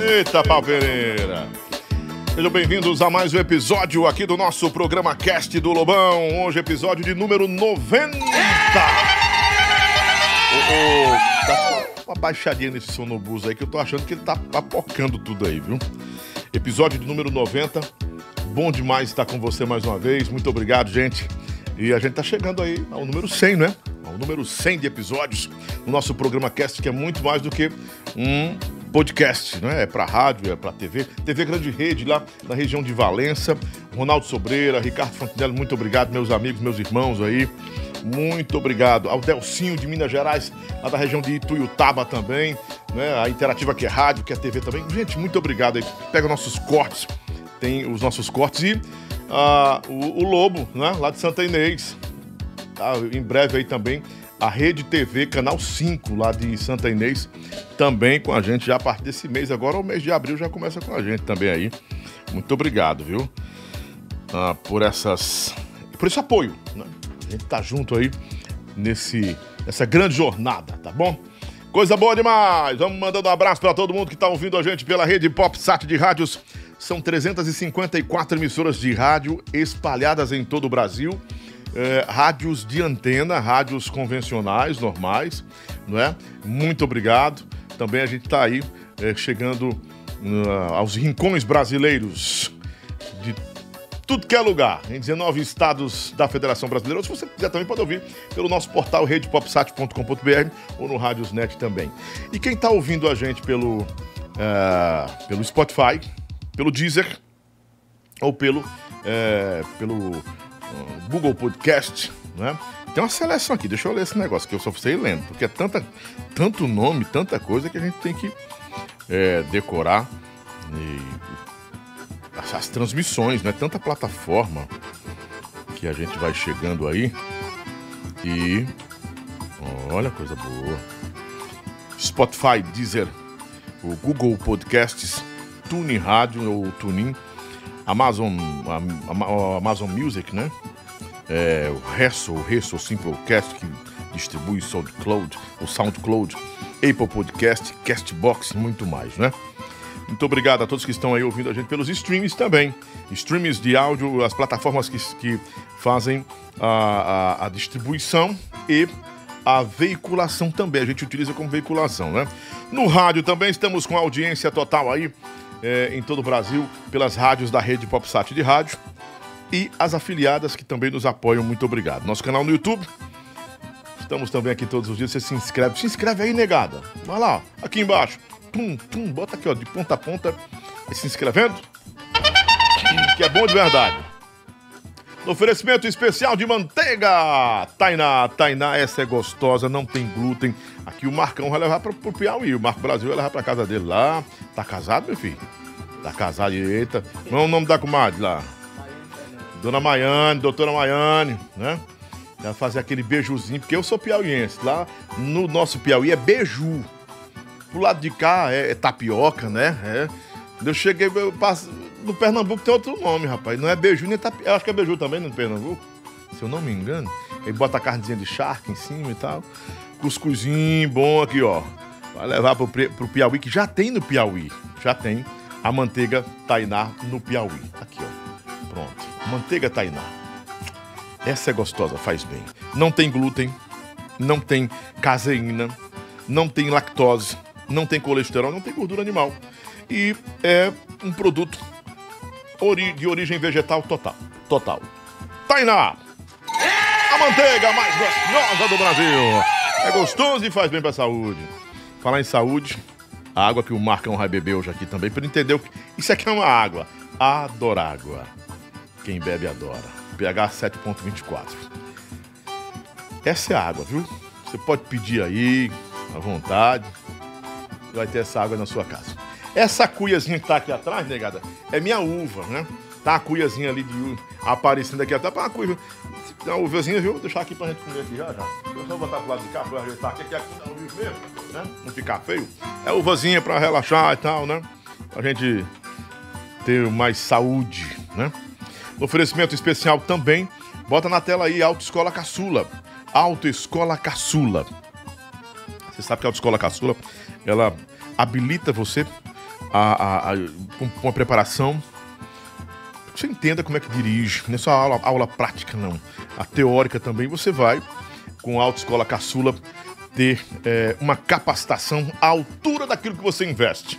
Eita, pau Pereira! Sejam bem-vindos a mais um episódio aqui do nosso programa Cast do Lobão. Hoje, episódio de número 90. Ô, ô, dá uma baixadinha nesse sonobus aí que eu tô achando que ele tá papocando tudo aí, viu? Episódio de número 90. Bom demais estar com você mais uma vez. Muito obrigado, gente. E a gente tá chegando aí ao número 100, né? Ao número 100 de episódios no nosso programa Cast, que é muito mais do que um podcast, né? É para rádio, é para TV, TV Grande Rede lá na região de Valença. Ronaldo Sobreira, Ricardo Fontenelle, muito obrigado, meus amigos, meus irmãos aí. Muito obrigado. Ao Delcinho de Minas Gerais, lá da região de Ituiutaba também, né? A Interativa que é rádio, que é TV também. Gente, muito obrigado aí. Pega nossos cortes, tem os nossos cortes e ah, o, o Lobo, né? Lá de Santa Inês. Tá? Em breve aí também a Rede TV, Canal 5, lá de Santa Inês, também com a gente já a partir desse mês. Agora, o mês de abril já começa com a gente também aí. Muito obrigado, viu? Ah, por essas. Por esse apoio, né? A gente tá junto aí nesse, nessa grande jornada, tá bom? Coisa boa demais! Vamos mandando um abraço para todo mundo que tá ouvindo a gente pela rede PopSat de rádios. São 354 emissoras de rádio espalhadas em todo o Brasil é, rádios de antena, rádios convencionais, normais, não é? Muito obrigado. Também a gente está aí é, chegando uh, aos rincões brasileiros de tudo que é lugar, em 19 estados da Federação Brasileira. Ou se você quiser também pode ouvir pelo nosso portal redepopsat.com.br ou no Radiosnet também. E quem está ouvindo a gente pelo, uh, pelo Spotify, pelo Deezer ou pelo, uh, pelo Google Podcast, né? Tem uma seleção aqui, deixa eu ler esse negócio que eu só sei lendo, porque é tanta, tanto nome, tanta coisa que a gente tem que é, decorar e, as, as transmissões, né? Tanta plataforma que a gente vai chegando aí e olha coisa boa. Spotify, Deezer, o Google Podcasts, Tune Rádio ou Tunin Amazon, Amazon Music, né? É, o Resso, o Resso Simplecast, que distribui SoundCloud, o SoundCloud, Apple Podcast, Castbox e muito mais, né? Muito obrigado a todos que estão aí ouvindo a gente pelos streams também. Streams de áudio, as plataformas que, que fazem a, a, a distribuição e a veiculação também. A gente utiliza como veiculação, né? No rádio também estamos com audiência total aí é, em todo o Brasil pelas rádios da rede PopSat de rádio e as afiliadas que também nos apoiam. Muito obrigado. Nosso canal no YouTube. Estamos também aqui todos os dias. Você se inscreve. Se inscreve aí, negada. Vai lá, aqui embaixo. Bota aqui, ó, de ponta a ponta. E se inscrevendo. Que é bom de verdade. No oferecimento especial de manteiga. Tainá, Tainá, essa é gostosa, não tem glúten. Aqui o Marcão vai levar pro, pro Piauí. O Marco Brasil vai levar pra casa dele lá. Tá casado, meu filho? Tá casado, eita. Não é o nome da comadre lá? Dona Maiane, doutora Maiane, né? Vai fazer aquele beijuzinho, porque eu sou piauiense. Lá no nosso Piauí é beiju. Pro lado de cá é, é tapioca, né? É. Eu cheguei, eu passo, no Pernambuco tem outro nome, rapaz. Não é beiju nem tapioca. Eu acho que é beiju também no Pernambuco, se eu não me engano. Aí bota a carnezinha de charque em cima e tal. Cuscuzinho bom aqui, ó. Vai levar pro, pro Piauí, que já tem no Piauí. Já tem a manteiga Tainá no Piauí. Aqui, ó. Pronto. Manteiga Tainá. Essa é gostosa, faz bem. Não tem glúten, não tem caseína, não tem lactose, não tem colesterol, não tem gordura animal. E é um produto de origem vegetal total. Total. Tainá! A manteiga mais gostosa do Brasil! É gostoso e faz bem pra saúde. Falar em saúde, a água que o Marcão vai beber hoje aqui também, para entender o que. Isso aqui é uma água. Adorágua. Quem bebe adora. pH 7.24. Essa é a água, viu? Você pode pedir aí, à vontade. Vai ter essa água na sua casa. Essa cuiazinha que tá aqui atrás, negada, é minha uva, né? Tá a cuiazinha ali de aparecendo aqui atrás. Uma cuia. Uma uvazinha, viu? Vou deixar aqui pra gente comer aqui já, já. Eu só botar pro lado de cá pra ajeitar aqui, que aqui dá um mesmo, né? Não ficar feio. É uvazinha pra relaxar e tal, né? Pra gente ter mais saúde, né? Oferecimento especial também. Bota na tela aí Autoescola Caçula. Autoescola Caçula. Você sabe que a Autoescola Caçula, ela habilita você a, a, a, com uma preparação você entenda como é que dirige, não é só aula, aula prática, não. A teórica também você vai, com a Autoescola Caçula, ter é, uma capacitação à altura daquilo que você investe.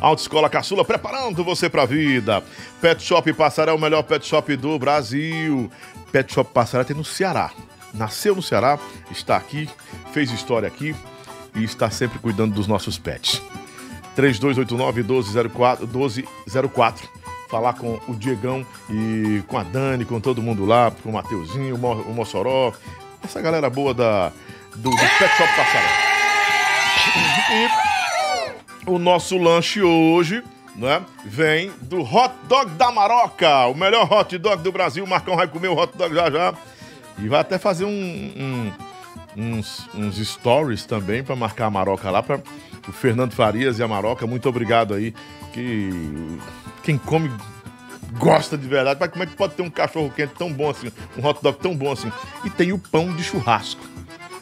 Autoescola Caçula preparando você para a vida. Pet Shop Passaré é o melhor pet shop do Brasil. Pet Shop Passaré tem no Ceará. Nasceu no Ceará, está aqui, fez história aqui e está sempre cuidando dos nossos pets. 3289 1204 1204 falar com o Diegão e com a Dani, com todo mundo lá, com o Mateuzinho, o Mossoró, essa galera boa da, do, do Pet Shop Passaré. E o nosso lanche hoje, né, vem do Hot Dog da Maroca, o melhor hot dog do Brasil. O Marcão vai comer o hot dog já já. E vai até fazer um, um, uns, uns stories também para marcar a Maroca lá, para o Fernando Farias e a Maroca. Muito obrigado aí. Que quem come gosta de verdade. Mas como é que pode ter um cachorro quente tão bom assim, um hot dog tão bom assim? E tem o pão de churrasco.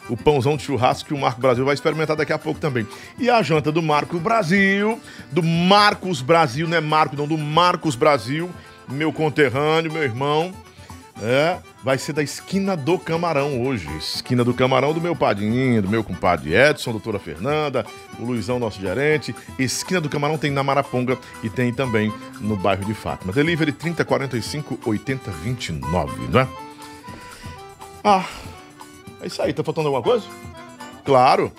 O pãozão de churrasco que o Marco Brasil vai experimentar daqui a pouco também. E a janta do Marco Brasil, do Marcos Brasil, não é Marco, não, do Marcos Brasil, meu conterrâneo, meu irmão. É, vai ser da esquina do Camarão hoje. Esquina do Camarão do meu padrinho, do meu compadre Edson, doutora Fernanda, o Luizão, nosso gerente. Esquina do Camarão tem na Maraponga e tem também no bairro de Fátima. Delivery 3045 8029, não é? Ah, é isso aí. Tá faltando alguma coisa? Claro.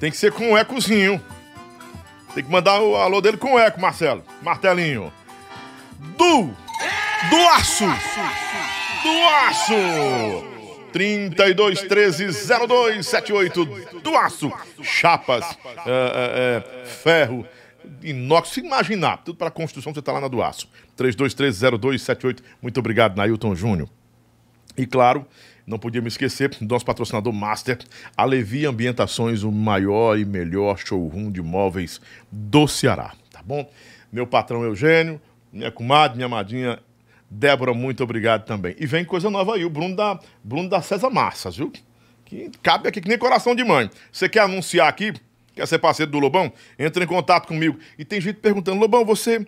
Tem que ser com um ecozinho. Tem que mandar o alô dele com eco, Marcelo. Martelinho. Du do aço. Do aço. 32 13 02 78 do aço. Chapas, é, é, é, ferro, inox. Se imaginar, tudo para construção, você está lá na do aço. 32130278. Muito obrigado, Nailton Júnior. E claro, não podia me esquecer do nosso patrocinador Master, a Levi Ambientações, o maior e melhor showroom de móveis do Ceará, tá bom? Meu patrão Eugênio, minha comadre, minha amadinha Débora, muito obrigado também. E vem coisa nova aí, o Bruno da, Bruno da César Massas, viu? Que cabe aqui que nem coração de mãe. Você quer anunciar aqui? Quer ser parceiro do Lobão? Entra em contato comigo. E tem gente perguntando, Lobão, você.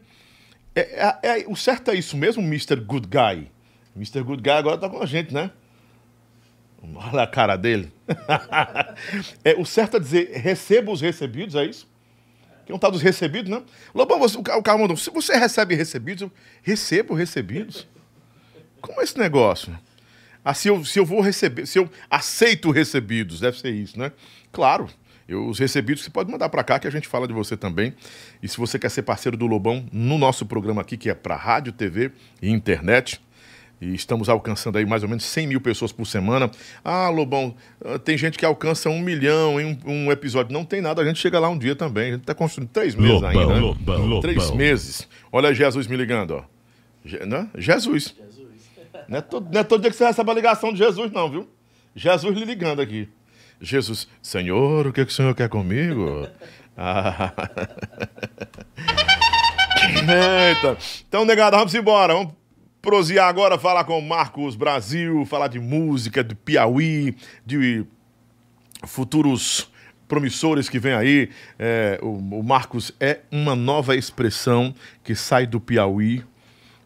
É, é, é, o certo é isso mesmo, Mr. Good Guy? Mr. Good Guy agora tá com a gente, né? Olha a cara dele. é, o certo é dizer, receba os recebidos, é isso? Que é um tal dos recebidos, né? Lobão, você, o cara mandou, se você recebe recebidos, eu recebo recebidos? Como é esse negócio? Ah, se eu, se eu vou receber, se eu aceito recebidos, deve ser isso, né? Claro, eu, os recebidos você pode mandar para cá que a gente fala de você também. E se você quer ser parceiro do Lobão no nosso programa aqui, que é para rádio, TV e internet, e estamos alcançando aí mais ou menos 100 mil pessoas por semana. Ah, Lobão, ah, tem gente que alcança um milhão em um, um episódio. Não tem nada, a gente chega lá um dia também. A gente está construindo três meses Lobão, ainda. Né? Lobão, Lobão. Três meses. Olha Jesus me ligando, ó. Je, né? Jesus. Jesus. Não, é todo, não é todo dia que você recebe a ligação de Jesus, não, viu? Jesus lhe ligando aqui. Jesus, Senhor, o que, que o Senhor quer comigo? Ah. Eita. Então, negado, vamos embora. Vamos prosear agora, falar com Marcos Brasil, falar de música, de Piauí, de futuros promissores que vem aí. É, o, o Marcos é uma nova expressão que sai do Piauí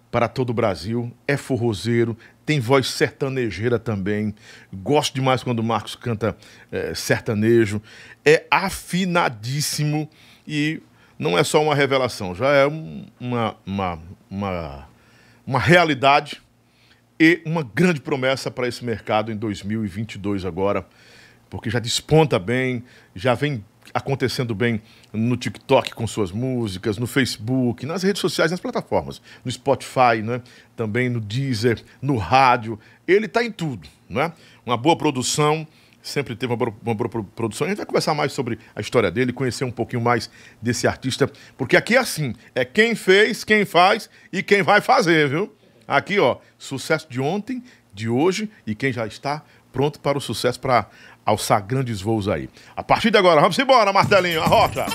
para todo o Brasil. É forrozeiro, tem voz sertanejeira também. Gosto demais quando o Marcos canta é, sertanejo. É afinadíssimo e não é só uma revelação, já é uma, uma, uma uma realidade e uma grande promessa para esse mercado em 2022 agora, porque já desponta bem, já vem acontecendo bem no TikTok com suas músicas, no Facebook, nas redes sociais, nas plataformas, no Spotify, né? também no Deezer, no rádio. Ele está em tudo. Né? Uma boa produção, sempre teve uma uma boa, produção. A gente vai conversar mais sobre a história dele, conhecer um pouquinho mais desse artista, porque aqui é assim: é quem fez, quem faz e quem vai fazer, viu? Aqui, ó, sucesso de ontem, de hoje e quem já está pronto para o sucesso para alçar grandes voos aí. A partir de agora, vamos embora, Martelinho, a rocha.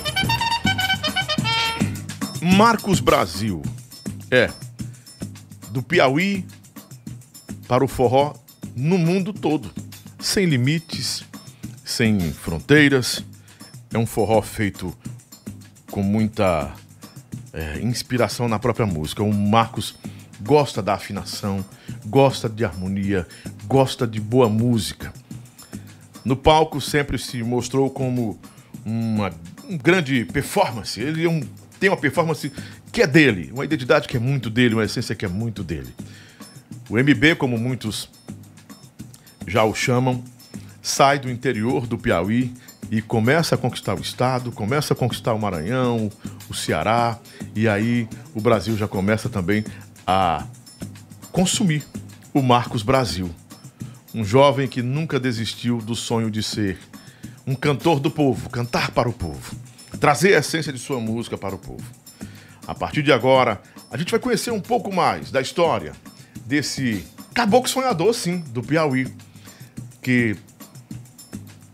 Marcos Brasil. É. do Piauí para o forró no mundo todo, sem limites, sem fronteiras. É um forró feito com muita é, inspiração na própria música. O Marcos gosta da afinação, gosta de harmonia, gosta de boa música. No palco sempre se mostrou como uma um grande performance. Ele é um, tem uma performance que é dele, uma identidade que é muito dele, uma essência que é muito dele. O MB, como muitos já o chamam, sai do interior do Piauí e começa a conquistar o estado, começa a conquistar o Maranhão, o Ceará, e aí o Brasil já começa também a consumir o Marcos Brasil. Um jovem que nunca desistiu do sonho de ser um cantor do povo, cantar para o povo, trazer a essência de sua música para o povo. A partir de agora, a gente vai conhecer um pouco mais da história desse caboclo sonhador, sim, do Piauí, que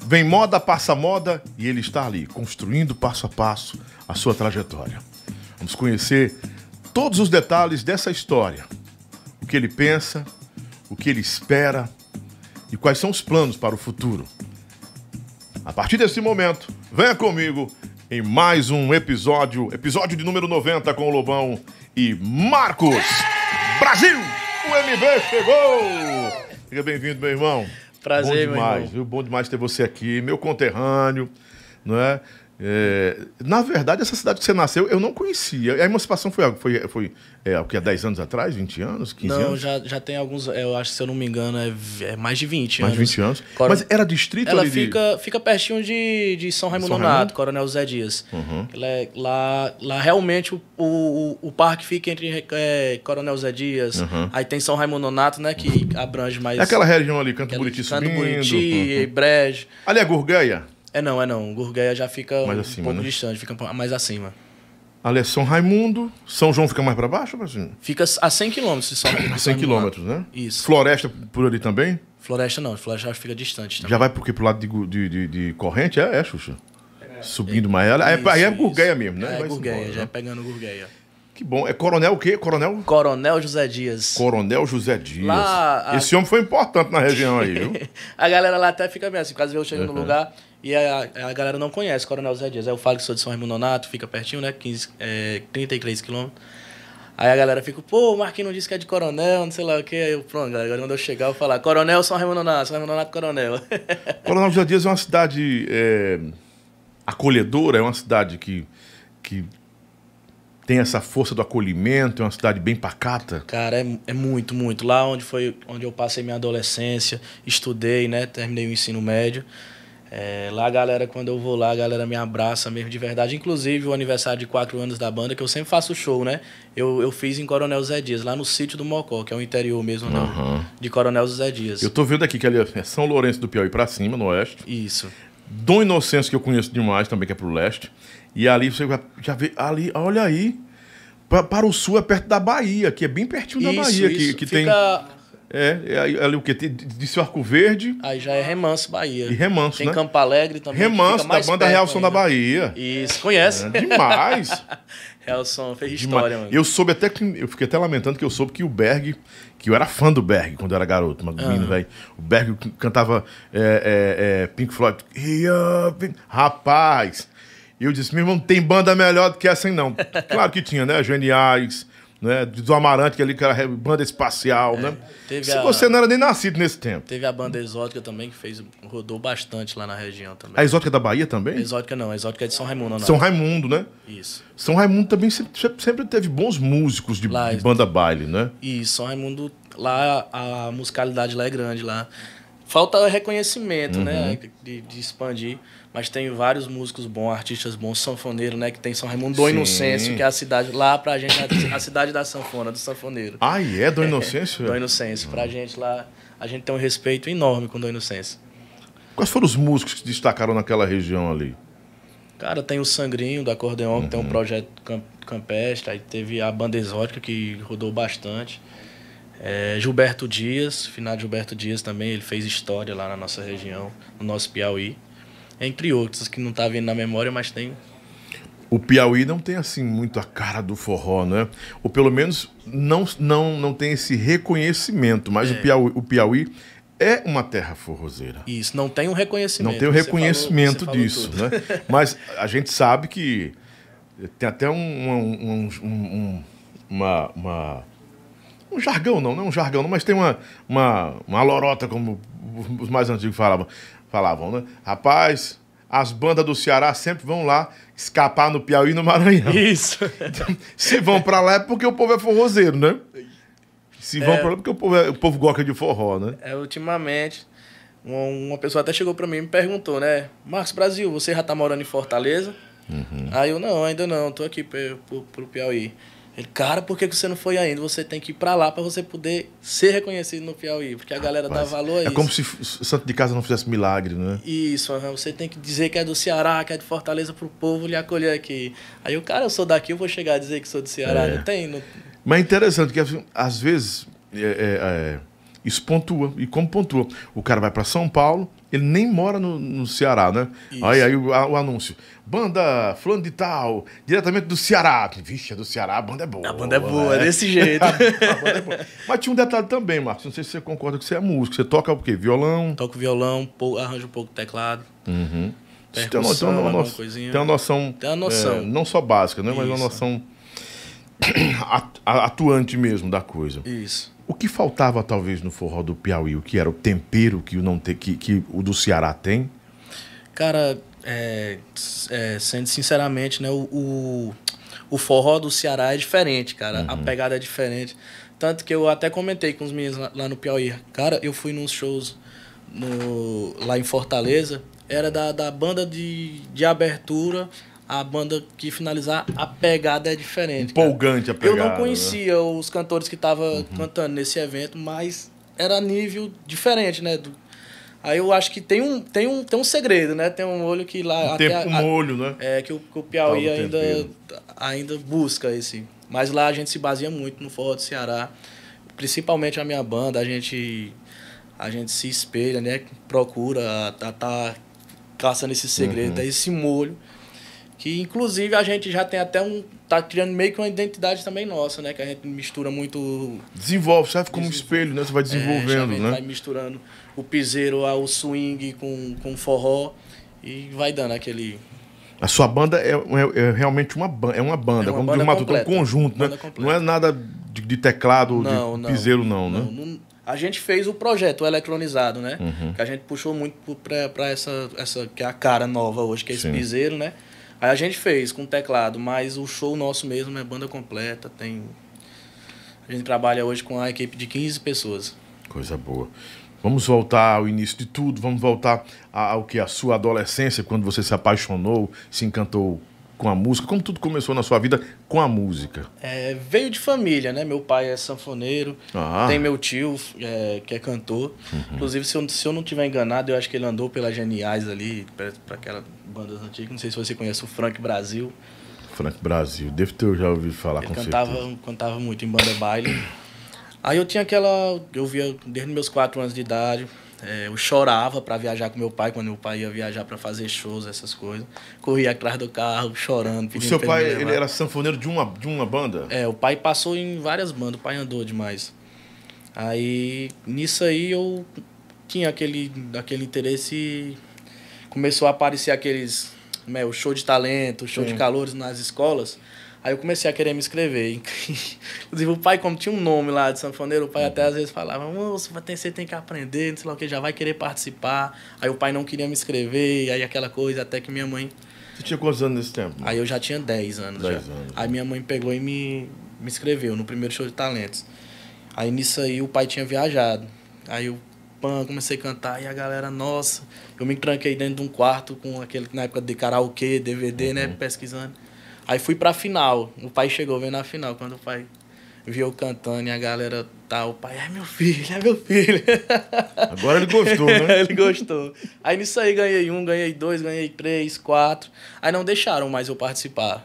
vem moda, passa moda e ele está ali, construindo passo a passo a sua trajetória. Vamos conhecer todos os detalhes dessa história, o que ele pensa, o que ele espera e quais são os planos para o futuro. A partir desse momento, venha comigo em mais um episódio, episódio de número 90 com o Lobão e Marcos Brasil! O MB chegou! Seja bem-vindo, meu irmão. Prazer, Bom demais, viu? Bom demais ter você aqui, meu conterrâneo, não é? É, na verdade, essa cidade que você nasceu, eu não conhecia. A emancipação foi, foi, foi é, o que, há 10 anos atrás? 20 anos? 15 Não, anos? já, já tem alguns. Eu acho que se eu não me engano, é, é mais de 20 Mais de anos. 20 anos. Coro- Mas era distrito Ela ali de- fica, fica pertinho de, de São Raimundo São Nonato? Coronel Zé Dias. Uhum. É- lá, lá realmente o, o, o parque fica entre é, Coronel Zé Dias. Uhum. Aí tem São Raimundo Nonato, né? Que abrange mais. É aquela região ali, Canto Buriti Canto subindo. Buriti, Uhum. Brejo. Ali é Gurgueia? É não, é não. Gurgueia já fica Mais um acima, pouco né? distante, fica mais acima. Ali é São Raimundo. São João fica mais pra baixo? ou pra cima? Fica a 100 quilômetros São A 100 São Raimundo quilômetros, né? Isso. Floresta por ali também? Floresta não, Floresta fica distante também. Já vai porque pro lado de, de, de, de corrente? É, é, Xuxa? Subindo mais. Aí é, aí é Isso, Gurgueia isso. mesmo, né? É, Gurgueia, já né? é pegando Gurgueia. Que bom. É Coronel o quê? Coronel? Coronel José Dias. Coronel José Dias. Lá, a- Esse homem foi importante na região aí, viu? A galera lá até fica meio assim, caso eu chego Uhum. no lugar e a, a galera não conhece Coronel José Dias. Aí eu falo que sou de São Raimundo Nonato, fica pertinho, né? 15, é, 33 quilômetros. Aí a galera fica, pô, o Marquinhos não disse que é de Coronel, não sei lá o que. Aí eu, pronto, galera, agora quando eu chegar eu falar, Coronel São Raimundo Nonato, São Raimundo Nonato, Coronel. Coronel José Dias é uma cidade é, acolhedora, é uma cidade que, que tem essa força do acolhimento, é uma cidade bem pacata. Cara, é, é muito, muito. Lá onde foi onde eu passei minha adolescência, estudei, né? Terminei o ensino médio. É, lá a galera, quando eu vou lá, a galera me abraça mesmo de verdade. Inclusive o aniversário de quatro anos da banda, que eu sempre faço show, né? Eu, eu fiz em Coronel Zé Dias, lá no sítio do Mocó, que é o interior mesmo Aham. de Coronel Zé Dias. Eu tô vendo aqui que ali é São Lourenço do Piauí pra cima, no oeste. Isso. Dom Inocêncio, que eu conheço demais, também que é pro leste. E ali você já vê, ali, olha aí, pa- para o sul é perto da Bahia, que é bem pertinho da isso, Bahia, que, isso. que tem... Fica... É, é ali o que? Disse Arco Verde Aí já é Remanso, Bahia. e Remanso, Tem né? Campo Alegre também. Remanso, da banda perto Real Som da. Bahia. Isso, conhece? É, demais. Real Som, fez demais. história, mano. Eu soube até que. Eu fiquei até lamentando que eu soube que o Berg, que eu era fã do Berg quando eu era garoto, mas menino, velho. O Berg cantava é, é, é, Pink Floyd. Pink- Rapaz! Eu disse, meu irmão, não tem banda melhor do que essa, não. Claro que tinha, né? Geniais, né? Do Amarante, que ali que era banda espacial, né? teve Se a- você não era nem nascido nesse tempo. Teve a banda Exótica também, que fez, rodou bastante lá na região também. A Exótica da Bahia também? Exótica não, a Exótica é de São Raimundo, não. São Raimundo, né? Isso. São Raimundo também sempre, sempre teve bons músicos de, Lá, de banda baile, né? E São Raimundo, lá a musicalidade lá é grande lá. Falta reconhecimento, né? Uhum. De, de expandir. Mas tem vários músicos bons, artistas bons, sanfoneiro, né? Que tem São Raimundo do Sim. Inocêncio, que é a cidade, lá pra gente, a, a cidade da sanfona, do sanfoneiro. Ah, e é, Dom Inocêncio? Do Inocêncio. Pra gente lá, a gente tem um respeito enorme com o do Inocêncio. Quais foram os músicos que se destacaram naquela região ali? Cara, tem o Sangrinho do acordeon, que tem um Uhum. projeto cam- campestre, aí teve a banda exótica que rodou bastante. É, Gilberto Dias, finado Gilberto Dias também, ele fez história lá na nossa região, no nosso Piauí. Entre outros que não tá vindo na memória, mas tem. O Piauí não tem assim muito a cara do forró, né? Ou pelo menos não, não, não tem esse reconhecimento, mas é. o, Piauí, o Piauí é uma terra forrozeira. Isso, não tem um reconhecimento. Não tem o um reconhecimento falou, disso, né? Mas a gente sabe que tem até um, um, um, uma, uma, um jargão, não, não é um jargão, não, mas tem uma, uma, uma lorota, como os mais antigos falavam, falavam, né? Rapaz, as bandas do Ceará sempre vão lá escapar no Piauí e no Maranhão. Isso. Se vão para lá é porque o povo é forrozeiro, né? Se vão é, para lá é porque o povo, é, o povo gosta de forró, né? É, ultimamente, uma pessoa até chegou para mim e me perguntou, né? Marcos Brasil, você já tá morando em Fortaleza? Uhum. Aí eu, não, ainda não, tô aqui pro, pro, pro Piauí. Ele, cara, por que você não foi ainda? Você tem que ir para lá para você poder ser reconhecido no Piauí, porque a galera Rapaz, dá valor a é isso. É como se o Santo de Casa não fizesse milagre, né? Isso, você tem que dizer que é do Ceará, que é de Fortaleza pro povo lhe acolher aqui. Aí o cara, eu sou daqui, eu vou chegar a dizer que sou do Ceará, é. não tem? Não... Mas é interessante que assim, às vezes é, é, é, isso pontua, e como pontua? O cara vai para São Paulo, ele nem mora no, no Ceará, né? Aí, aí o, o, anúncio. Banda fulano de tal, diretamente do Ceará. Vixe, é do Ceará, a banda é boa. A banda é boa, né? é desse jeito. é Mas tinha um detalhe também, Marcos. Não sei se você concorda que você é músico. Você toca o quê? Violão? Toco violão, arranjo um pouco de teclado. Uhum. Tem uma, tem, uma, no, tem uma noção. Tem uma noção. É, não só básica, né? Mas uma noção atuante mesmo da coisa. Isso. O que faltava talvez no forró do Piauí? O que era o tempero que o, não te, que, que o do Ceará tem? Cara, é, é, sendo sinceramente, né, o, o, o, forró do Ceará é diferente, cara. Uhum. A pegada é diferente. Tanto que eu até comentei com os meninos lá, lá no Piauí. Cara, eu fui nos shows no, lá em Fortaleza. Era da, da banda de, de abertura a banda que finalizar, a pegada é diferente. Empolgante cara. a pegada. Eu não conhecia né? os cantores que estavam uhum. cantando nesse evento, mas era nível diferente, né? Do, aí eu acho que tem um, tem um, tem um segredo, né? Tem um olho que lá. Um até tempo a, molho, né? É, que o, que o Piauí ainda, ainda busca esse. Mas lá a gente se baseia muito no forró do Ceará. Principalmente a minha banda, a gente, a gente se espelha, né? Procura tá, tá caçando esse segredo, uhum. esse molho que inclusive a gente já tem até um tá criando meio que uma identidade também nossa, né, que a gente mistura muito desenvolve, serve como Desenvol... espelho, né? Você vai é, desenvolvendo, é, né? Vai misturando o piseiro ao swing com com forró e vai dando aquele a sua banda é, é, é realmente uma, ba é uma banda, é uma como banda o um conjunto, né? Não é nada de, de teclado, não, de não, piseiro, não, não, né? Não, a gente fez o projeto o eletronizado, né? Uhum. Que a gente puxou muito para essa, essa que é a cara nova hoje, que é esse Sim. piseiro, né? Aí a gente fez com teclado, mas o show nosso mesmo é banda completa, tem a gente trabalha hoje com a equipe de 15 pessoas. Coisa boa. Vamos voltar ao início de tudo, vamos voltar ao que a sua adolescência, quando você se apaixonou, se encantou com a música? Como tudo começou na sua vida com a música? É, veio de família, né? Meu pai é sanfoneiro, ah. tem meu tio é, que é cantor. Uhum. Inclusive, se eu, se eu não tiver enganado, eu acho que ele andou pelas Geniais ali, para aquelas bandas antigas. Não sei se você conhece o Frank Brasil. Frank Brasil, devo ter já ouvido falar ele com cantava, certeza. cantava muito em banda baile. Aí eu tinha aquela. Eu via desde meus quatro anos de idade. É, eu chorava para viajar com meu pai, quando meu pai ia viajar para fazer shows, essas coisas. Corria atrás do carro, chorando. O seu pai ele era sanfoneiro de uma, de uma banda? É, o pai passou em várias bandas, o pai andou demais. Aí, nisso aí, eu tinha aquele, aquele interesse. Começou a aparecer aqueles. Né, o show de talento, show Sim. de calores nas escolas. Aí eu comecei a querer me inscrever. Inclusive, o pai, como tinha um nome lá de sanfoneiro, o pai até às vezes falava: Moço, você tem que aprender, não sei lá o que, já vai querer participar. Aí o pai não queria me inscrever, aí aquela coisa, até que minha mãe. Você tinha quantos anos nesse tempo? Aí eu já tinha 10 anos. 10 já. anos. Aí minha mãe pegou e me, me inscreveu no primeiro show de talentos. Aí nisso aí o pai tinha viajado. Aí eu pã, comecei a cantar e a galera, nossa, eu me tranquei dentro de um quarto com aquele, na época de karaokê, DVD, né, uhum. né, pesquisando. Aí fui pra final. O pai chegou vendo a final. Quando o pai viu eu cantando e a galera tá, o pai, é meu filho, é meu filho. Agora ele gostou, né? ele gostou. Aí nisso aí ganhei um, ganhei dois, ganhei três, quatro. Aí não deixaram mais eu participar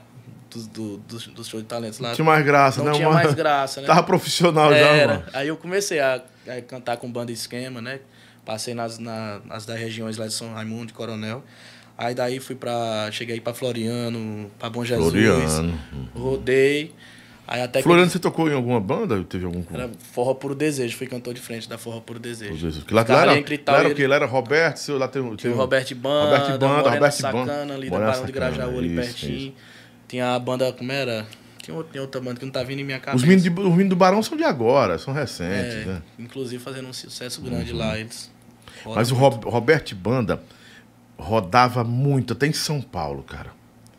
dos, do, dos, dos shows de talentos lá. Não tinha mais graça, não né? tinha mais graça, né? Tava profissional Era. já, mano. Aí eu comecei a, a, cantar com banda esquema, né? Passei nas, na, nas das regiões lá de São Raimundo, de Coronel. Aí daí fui pra. Cheguei pra Floriano, pra Bom Jesus. Floriano. Rodei. Aí até Floriano, que. você tocou em alguma banda? Teve algum Era Forró Puro Desejo, fui cantor de frente da Forró Puro Desejo. Jesus. Que lá, lá era, lá era o quê? Lá era Roberto, seu, lá tem, tem o Roberto Banda, Roberto Banda, Morena Roberto Sacana, Banda. ali da Morena Barão de Grajaú, ali isso, pertinho. isso. Tinha a banda, como era? Tinha outra, tinha outra banda que não tá vindo em minha cabeça. Os meninos, de, os meninos do Barão são de agora, são recentes, É, né? Inclusive fazendo um sucesso grande lá. Eles Mas o Rob, Roberto Banda rodava muito, até em São Paulo, cara.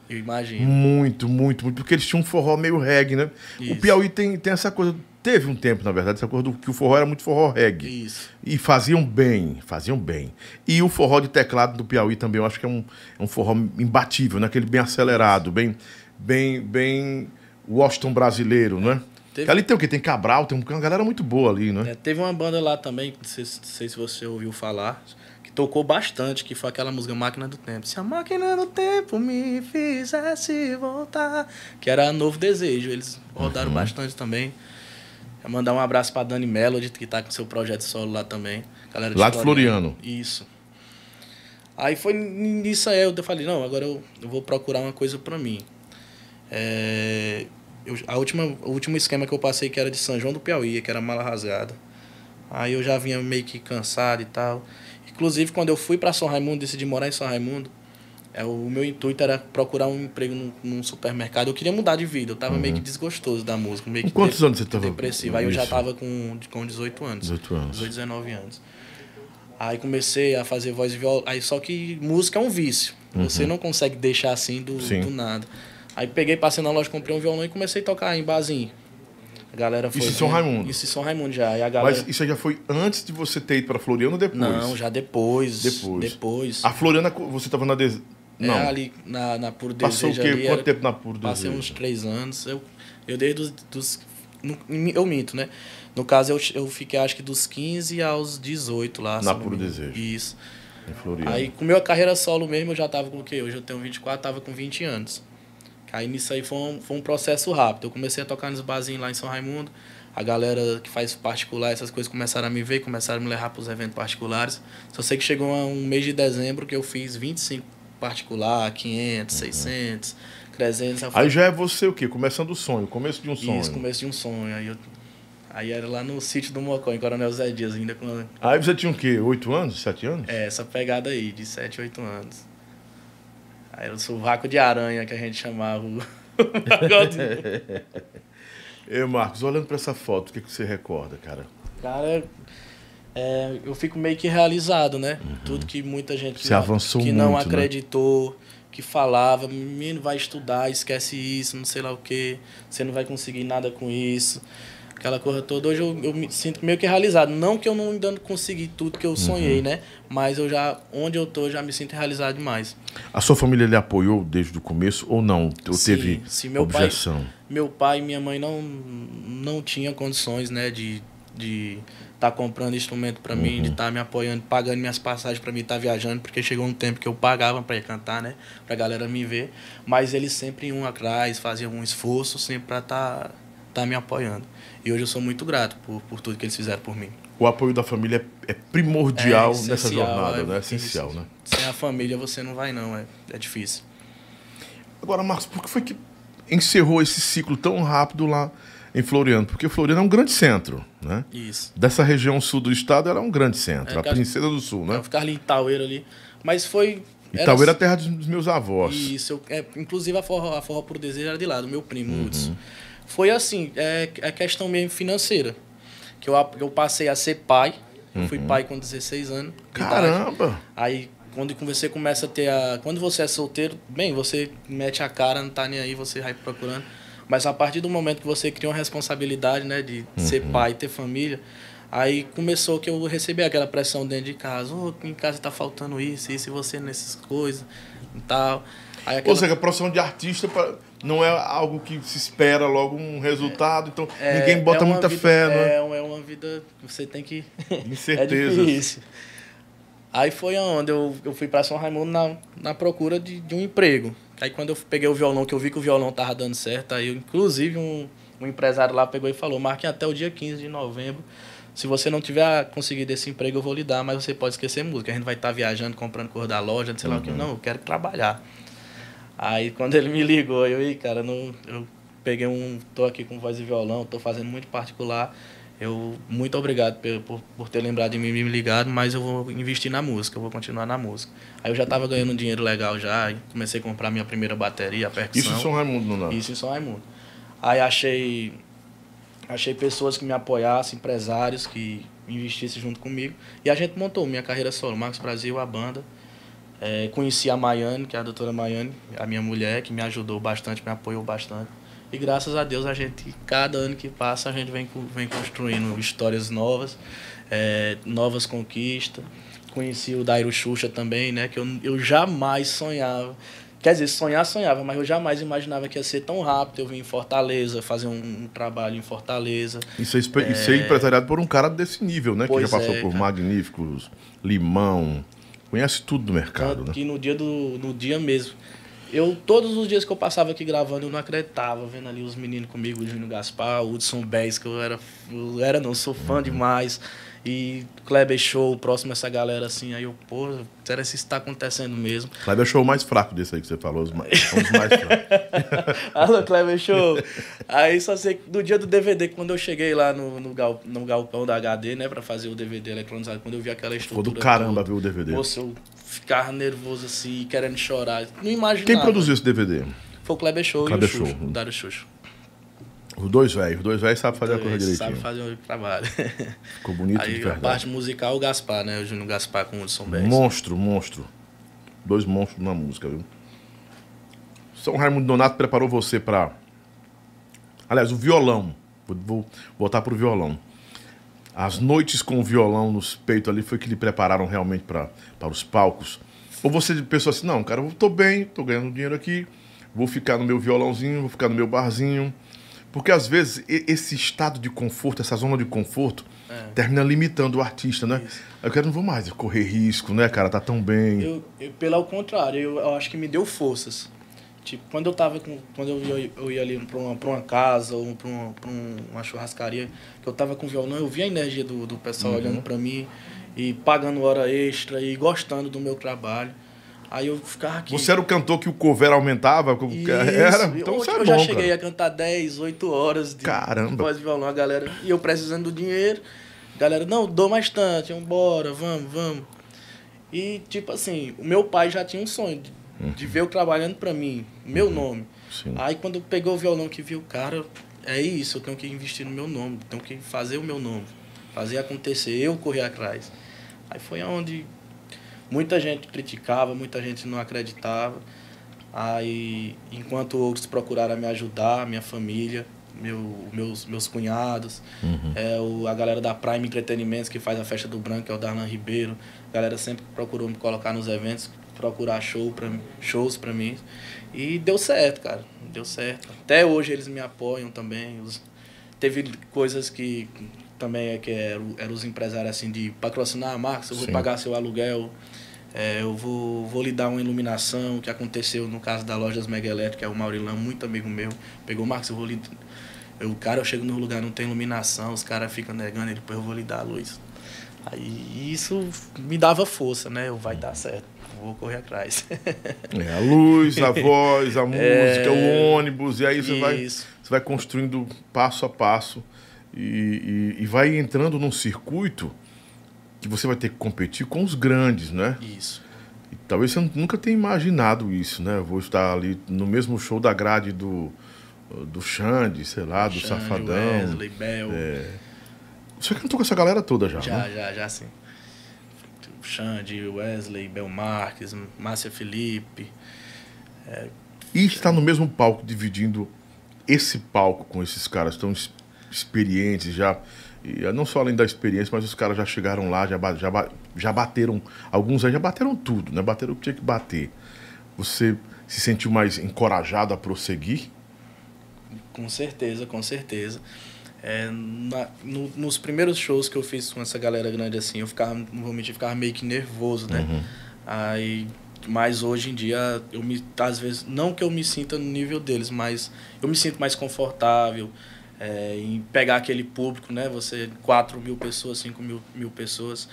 Eu imagino. Muito, muito, muito. Porque eles tinham um forró meio reggae, né? O Isso. Piauí tem, tem essa coisa. Teve um tempo, na verdade, essa coisa do que o forró era muito forró reggae. Isso. E faziam bem, faziam bem. E o forró de teclado do Piauí também, eu acho que é um, é um forró imbatível, né? Aquele bem acelerado, bem, bem, bem Washington brasileiro, não é? Teve- Ali tem o quê? Tem Cabral, tem uma galera muito boa ali, né? É, teve uma banda lá também, não sei, não sei se você ouviu falar, que tocou bastante, que foi aquela música Máquina do Tempo. Se a máquina do tempo me fizesse voltar. Que era Novo Desejo. Eles rodaram Uhum. bastante também. Quero mandar um abraço pra Dani Melody, que tá com seu projeto solo lá também. Galera Lá de Floriano. Isso. Aí foi nisso aí, eu falei, não, agora eu, eu vou procurar uma coisa pra mim. É, eu- a última, o último esquema que eu passei que era de São João do Piauí, que era mala rasgada. Aí eu já vinha meio que cansado e tal. Inclusive, quando eu fui para São Raimundo, decidi morar em São Raimundo, é, o meu intuito era procurar um emprego num, num supermercado. Eu queria mudar de vida, eu tava meio que desgostoso da música. Meio que quantos de- anos você tava Depressivo. Aí eu já tava com, com 18 anos. 18 anos. 18, 19 anos. Aí comecei a fazer voz e violão. Aí só que música é um vício. Você não consegue deixar assim do, Uhum. Do nada. Aí peguei, passei na loja, comprei um violão e comecei a tocar em barzinho. A galera foi. Isso em São. Raimundo? Isso em São Raimundo já. E a galera. Mas isso já foi antes de você ter ido pra Floriano ou depois? Não, já depois. Depois. Depois. A Floriana, você tava na. Des... É, Não. ali na, na Puro Passou o Desejo. quê? ali, Quanto era- tempo na Puro Passei Desejo? uns três anos. Eu, eu desde os. Dos, no- eu minto, né? No caso, eu, eu fiquei acho que dos 15 aos 18 lá. Na Puro. Desejo. Isso. Em Floriano. Aí, com minha carreira solo mesmo, eu já tava com o quê? Hoje eu tenho 24, tava com 20 anos. Aí nisso aí foi um, foi um processo rápido. Eu comecei a tocar nos barzinhos lá em São Raimundo. A galera que faz particular, essas coisas, começaram a me ver, começaram a me levar para os eventos particulares. Só sei que chegou um mês de dezembro que eu fiz 25 particular, 500, 600, 300. Eu Aí falei, já é você o quê? Começando o sonho, começo de um sonho. Isso, começo de um sonho. Aí, eu, aí era lá no sítio do Mocó, em Coronel Zé Dias, ainda com Aí você tinha o quê? Oito anos? Sete anos? É, essa pegada aí, de 7, 8 anos. Aí era o sovaco de aranha que a gente chamava o pagodinho. Ei, Marcos, olhando pra essa foto, o que, que você recorda, cara? Cara, é, eu fico meio que realizado, né? Tudo que muita gente Uhum. Avançou que não muito, né? acreditou, que falava, menino vai estudar, esquece isso, não sei lá o que, você não vai conseguir nada com isso. Aquela coisa toda, hoje eu, eu me sinto meio que realizado. Não que eu não ainda consegui tudo que eu Uhum. sonhei, né? Mas eu já, onde eu tô, já me sinto realizado demais. A sua família lhe apoiou desde o começo ou não? Ou Sim, teve sim, meu pai- objeção? Meu pai e minha mãe não, não tinham condições, né, de de estar comprando instrumento para mim, Uhum. de estar me apoiando, pagando minhas passagens para mim estar viajando, porque chegou um tempo que eu pagava para ir cantar, né, pra galera me ver, mas eles sempre iam atrás, faziam um esforço sempre para estar tá me apoiando. E hoje eu sou muito grato por, por tudo que eles fizeram por mim. O apoio da família é, é primordial É nessa jornada, é né? É essencial, né? Sem a família você não vai não, é, é difícil. Agora, Marcos, por que foi que encerrou esse ciclo tão rápido lá em Floriano? Porque Floriano é um grande centro, né? Isso. Dessa região sul do estado, ela é um grande centro, É, a Princesa do Sul, né? Eu ficar ali em Taueira ali, mas foi E era- é a terra dos meus avós. Isso, eu, é, inclusive a forró, a forró por desejo era de lá, do meu primo, Uhum. Hudson. Foi assim, é, é questão mesmo financeira. Que eu, eu passei a ser pai, eu fui pai com 16 anos. Uhum. Caramba! Aí quando você começa a ter a. Quando você é solteiro, bem, você mete a cara, não tá nem aí, você vai procurando. Mas a partir do momento que você cria uma responsabilidade, né, de ser Uhum. pai, ter família, aí começou que eu recebi aquela pressão dentro de casa. Ô, em casa tá faltando isso, isso, e você nessas coisas e tal. Aquela- Ou seja, a profissão de artista não é algo que se espera logo um resultado, então É- ninguém bota é muita vida- fé, né? É, é uma vida que você tem que. Incertezas. É difícil. Aí foi onde eu, eu fui para São Raimundo na, na procura de, de um emprego. Aí quando eu peguei o violão, que eu vi que o violão tava dando certo, aí eu, inclusive um, um empresário lá pegou e falou: marque até o dia 15 de novembro. Se você não tiver conseguido esse emprego, eu vou lhe dar, mas você pode esquecer música. A gente vai estar tá viajando, comprando cor da loja, sei lá o que. Uhum. Não, eu quero trabalhar. Aí quando ele me ligou, eu, e cara, não, eu peguei um. tô aqui com voz e violão, tô fazendo muito particular. Eu, muito obrigado por, por, por ter lembrado de mim e me ligado, mas eu vou investir na música, eu vou continuar na música. Aí eu já estava ganhando um dinheiro legal já, comecei a comprar minha primeira bateria, a percussão. Isso em São Raimundo, não é? Isso em São Raimundo. Aí achei, achei pessoas que me apoiassem, empresários que investissem junto comigo. E a gente montou minha carreira solo, Marcos Brasil, a banda. É, conheci a Maiane, que é a doutora Maiane, a minha mulher, que me ajudou bastante, me apoiou bastante. E graças a Deus a gente, cada ano que passa, a gente vem, vem construindo histórias novas, é, novas conquistas. Conheci o Dairo Xuxa também, né? Que eu, eu jamais sonhava. Quer dizer, sonhar, sonhava, mas eu jamais imaginava que ia ser tão rápido. Eu vim em Fortaleza, fazer um, um trabalho em Fortaleza. E ser, é... e ser empresariado por um cara desse nível, né? Pois que já passou é, por cara. Magníficos, Limão, conhece tudo do mercado, Tanto né? que no dia, do, no dia mesmo eu, todos os dias que eu passava aqui gravando, eu não acreditava, vendo ali os meninos comigo, o Júnior Gaspar, o Hudson Bez, que eu era, eu era não, sou fã demais. E Kleber Show, próximo a essa galera assim, aí eu, pô, será que isso está acontecendo mesmo? Kleber Show mais fraco desse aí que você falou, os mais, os mais fracos. Alô, Kleber Show. Aí só sei que no dia do DVD, quando eu cheguei lá no, no, gal, no galpão da HD, né, pra fazer o DVD eletronizado, quando eu vi aquela estrutura. Ficou do caramba ver o DVD. Moço, eu ficava nervoso assim, querendo chorar. Não imaginava. Quem produziu esse DVD? Foi o Kleber Show Kleber e o Show. Xuxo, o Dário Xuxo. Os dois velhos, os dois velhos sabem fazer a coisa direitinho. Sabe fazer o trabalho. Ficou bonito Aí, de verdade. a parte musical, o Gaspar, né? O Júnior Gaspar com o Hudson Bass. Monstro, monstro. Dois monstros na música, viu? São Raimundo Donato preparou você para Aliás, o violão. Vou, vou voltar pro violão. As noites com o violão nos peitos ali foi que lhe prepararam realmente para os palcos. Ou você pensou assim, não, cara, eu tô bem, tô ganhando dinheiro aqui, vou ficar no meu violãozinho, vou ficar no meu barzinho. Porque às vezes esse estado de conforto, essa zona de conforto, é. termina limitando o artista, né? Isso. Eu quero não vou mais correr risco, né, cara? Tá tão bem. Eu, eu pelo contrário, eu, eu acho que me deu forças. Tipo, quando eu tava com. Quando eu ia, eu ia ali pra uma, pra uma casa ou pra uma, pra uma churrascaria, que eu tava com violão, eu via a energia do, do pessoal uhum. olhando pra mim e pagando hora extra e gostando do meu trabalho. Aí eu ficava aqui. Você era o cantor que o cover aumentava? Isso. Era? Então você é Eu já cheguei cara. a cantar 10, 8 horas de, Caramba. de voz de violão, a galera. E eu precisando do dinheiro. Galera, não, dou mais tanto, bora, vamos, vamos. E, tipo assim, o meu pai já tinha um sonho de uhum. de ver eu trabalhando para mim, meu uhum. nome. Sim. Aí quando pegou o violão que viu, cara, é isso, eu tenho que investir no meu nome, tenho que fazer o meu nome, fazer acontecer, eu correr atrás. Aí foi onde muita gente criticava, muita gente não acreditava. Aí, enquanto outros procuraram me ajudar, minha família, meu, meus, meus cunhados, uhum. é, o, a galera da Prime Entretenimentos, que faz a festa do Branco, é o Darlan Ribeiro. A galera sempre procurou me colocar nos eventos, procurar show pra, shows para mim. E deu certo, cara. Deu certo. Até hoje eles me apoiam também. Os, teve coisas que também é que eram, eram os empresários assim de patrocinar, Marcos, eu vou Sim. pagar seu aluguel. É, eu vou, vou lhe dar uma iluminação, que aconteceu no caso da Lojas Mega Elétrica, é o Maurilão, muito amigo meu. Pegou, Marcos, eu vou lhe. Eu, o cara, eu chego no lugar, não tem iluminação, os caras ficam negando, e depois eu vou lhe dar a luz. Aí isso me dava força, né? Eu vai dar certo vou correr atrás. é, a luz, a voz, a música, é... o ônibus, e aí você vai, você vai construindo passo a passo e, e, e, vai entrando num circuito que você vai ter que competir com os grandes, né? Isso. E talvez você nunca tenha imaginado isso, né? Eu vou estar ali no mesmo show da grade do, do Xande, sei lá, do Xande, Safadão. Wesley, Bell. É... Você cantou com essa galera toda já, Já, né? já, já sim. Xande, Wesley, Bel Marques, Márcia Felipe. É, e está no mesmo palco, dividindo esse palco com esses caras tão experientes já. E eh, não só além da experiência, mas os caras já chegaram lá, já, já, já bateram. Alguns aí já bateram tudo, né? Bateram o que tinha que bater. Você se sentiu mais encorajado a prosseguir? Com certeza, com certeza. É, na, no, nos primeiros shows que eu fiz com essa galera grande assim, eu ficava, não vou mentir, ficava meio que nervoso, né? Uhum. Aí, mas hoje em dia, eu me, às vezes, não que eu me sinta no nível deles, mas eu me sinto mais confortável. É, em pegar aquele público, né? Você, 4 mil pessoas, 5 mil, mil pessoas.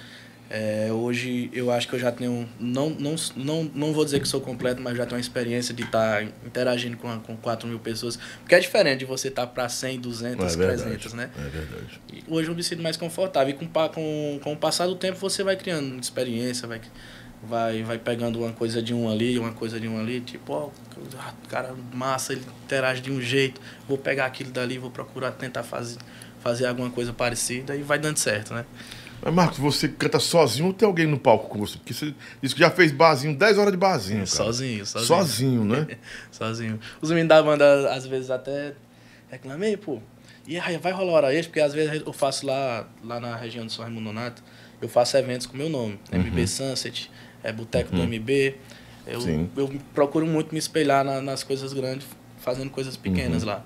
É, hoje eu acho que eu já tenho, não, não, não, não vou dizer que sou completo, mas já tenho uma experiência de estar tá interagindo com, com 4 mil pessoas. Porque é diferente de você estar para 100, 200, é 300, né? É verdade. E hoje eu me sinto mais confortável. E com, com, com o passar do tempo você vai criando experiência, vai, vai, vai pegando uma coisa de um ali, uma coisa de um ali. Tipo, ó, oh, cara massa, ele interage de um jeito. Vou pegar aquilo dali, vou procurar tentar fazer, fazer alguma coisa parecida e vai dando certo, né? Mas, Marcos, você canta sozinho ou tem alguém no palco com você? Porque você disse que já fez barzinho, 10 horas de barzinho. Sozinho, sozinho. Sozinho, né? sozinho. Os meninos da banda, às vezes, até reclamei, pô. E aí, vai rolar hora extra? Porque às vezes eu faço lá, lá na região de São Raimundo Nonato, eu faço eventos com meu nome. Uhum. MB Sunset, é Boteco uhum. do MB. Eu, eu procuro muito me espelhar na, nas coisas grandes, fazendo coisas pequenas uhum. lá.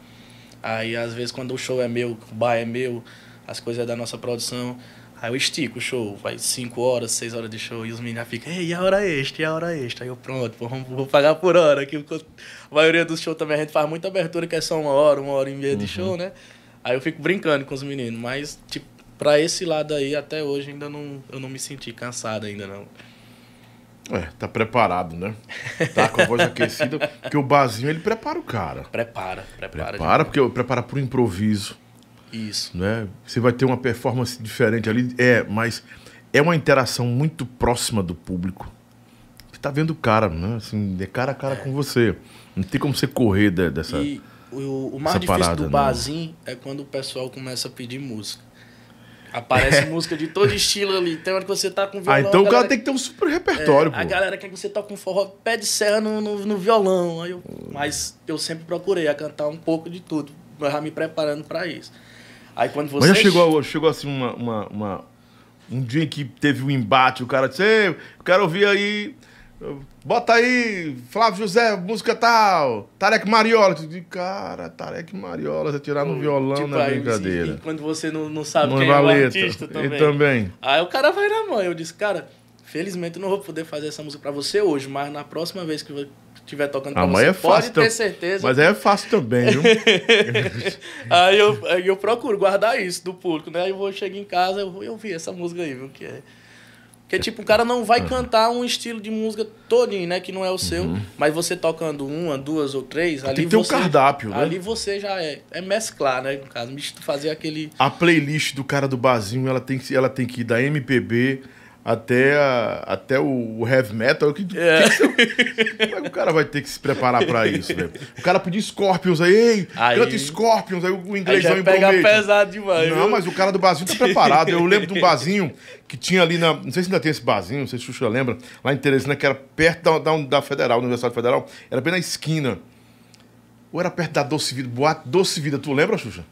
Aí, às vezes, quando o show é meu, o bar é meu, as coisas é da nossa produção, Aí eu estico o show, vai 5 horas, 6 horas de show, e os meninos ficam, ei, e a hora extra, e a hora extra? Aí eu, pronto, vamos, vou pagar por hora. Que a maioria dos shows também a gente faz muita abertura, que é só uma hora, uma hora e meia uhum. de show, né? Aí eu fico brincando com os meninos, mas, tipo, pra esse lado aí, até hoje, ainda não, eu não me senti cansado ainda, não. É, tá preparado, né? Tá com a voz aquecida, porque o barzinho, ele prepara o cara. Prepara, prepara. Prepara, porque prepara pro improviso isso. Né? Você vai ter uma performance diferente ali. É, mas é uma interação muito próxima do público. Você tá vendo o cara, né? Assim, é cara a cara é. com você. Não tem como você correr dessa. E o, o mais difícil parada, do barzinho é quando o pessoal começa a pedir música. Aparece é. música de todo estilo ali. Tem hora que você tá com violão. Ah, então o cara tem que ter um super repertório, é, A galera quer que você toque um forró pé de serra no, no, no violão. Aí eu, mas eu sempre procurei a cantar um pouco de tudo. Já me preparando para isso. Aí quando você. Mas já chegou, chegou assim uma, uma, uma, um dia que teve um embate, o cara disse, eu quero ouvir aí. Bota aí, Flávio José, música tal, Tarek Mariola. Tu diz, cara, Tarek Mariola, você tirar no violão tipo, não é brincadeira. E, quando você não, não sabe não quem é o artista também. E também. Aí o cara vai na mão. Eu disse, cara, felizmente eu não vou poder fazer essa música pra você hoje, mas na próxima vez que estiver tocando pra você, é pode ter certeza. Mas é fácil também, viu? aí, eu, aí eu procuro guardar isso do público, né? Aí eu vou chegar em casa, eu vou ouvir essa música aí, viu? Que é... Porque, tipo, o cara não vai uhum. cantar um estilo de música todinho, né? Que não é o seu. Uhum. Mas você tocando uma, duas ou três, ali Tem que ter você... um cardápio, né? Ali você já é... É mesclar, né? No caso, fazer aquele... A playlist do cara do barzinho, ela tem que, ela tem que ir da MPB até, a, até o, heavy metal. Que, é. que, como é que o cara vai ter que se preparar pra isso, velho? O cara pedir Scorpions aí, ei, aí, canta Scorpions, aí o inglês vai pegar pesado demais. Não, viu? mas o cara do barzinho tá preparado. Eu lembro de um barzinho que tinha ali na. Não sei se ainda tem esse barzinho, não sei se o Xuxa lembra, lá em Teresina, que era perto da, da, da Federal, da Universidade Federal, era bem na esquina. Ou era perto da Doce Vida, Boate Doce Vida, tu lembra, Xuxa?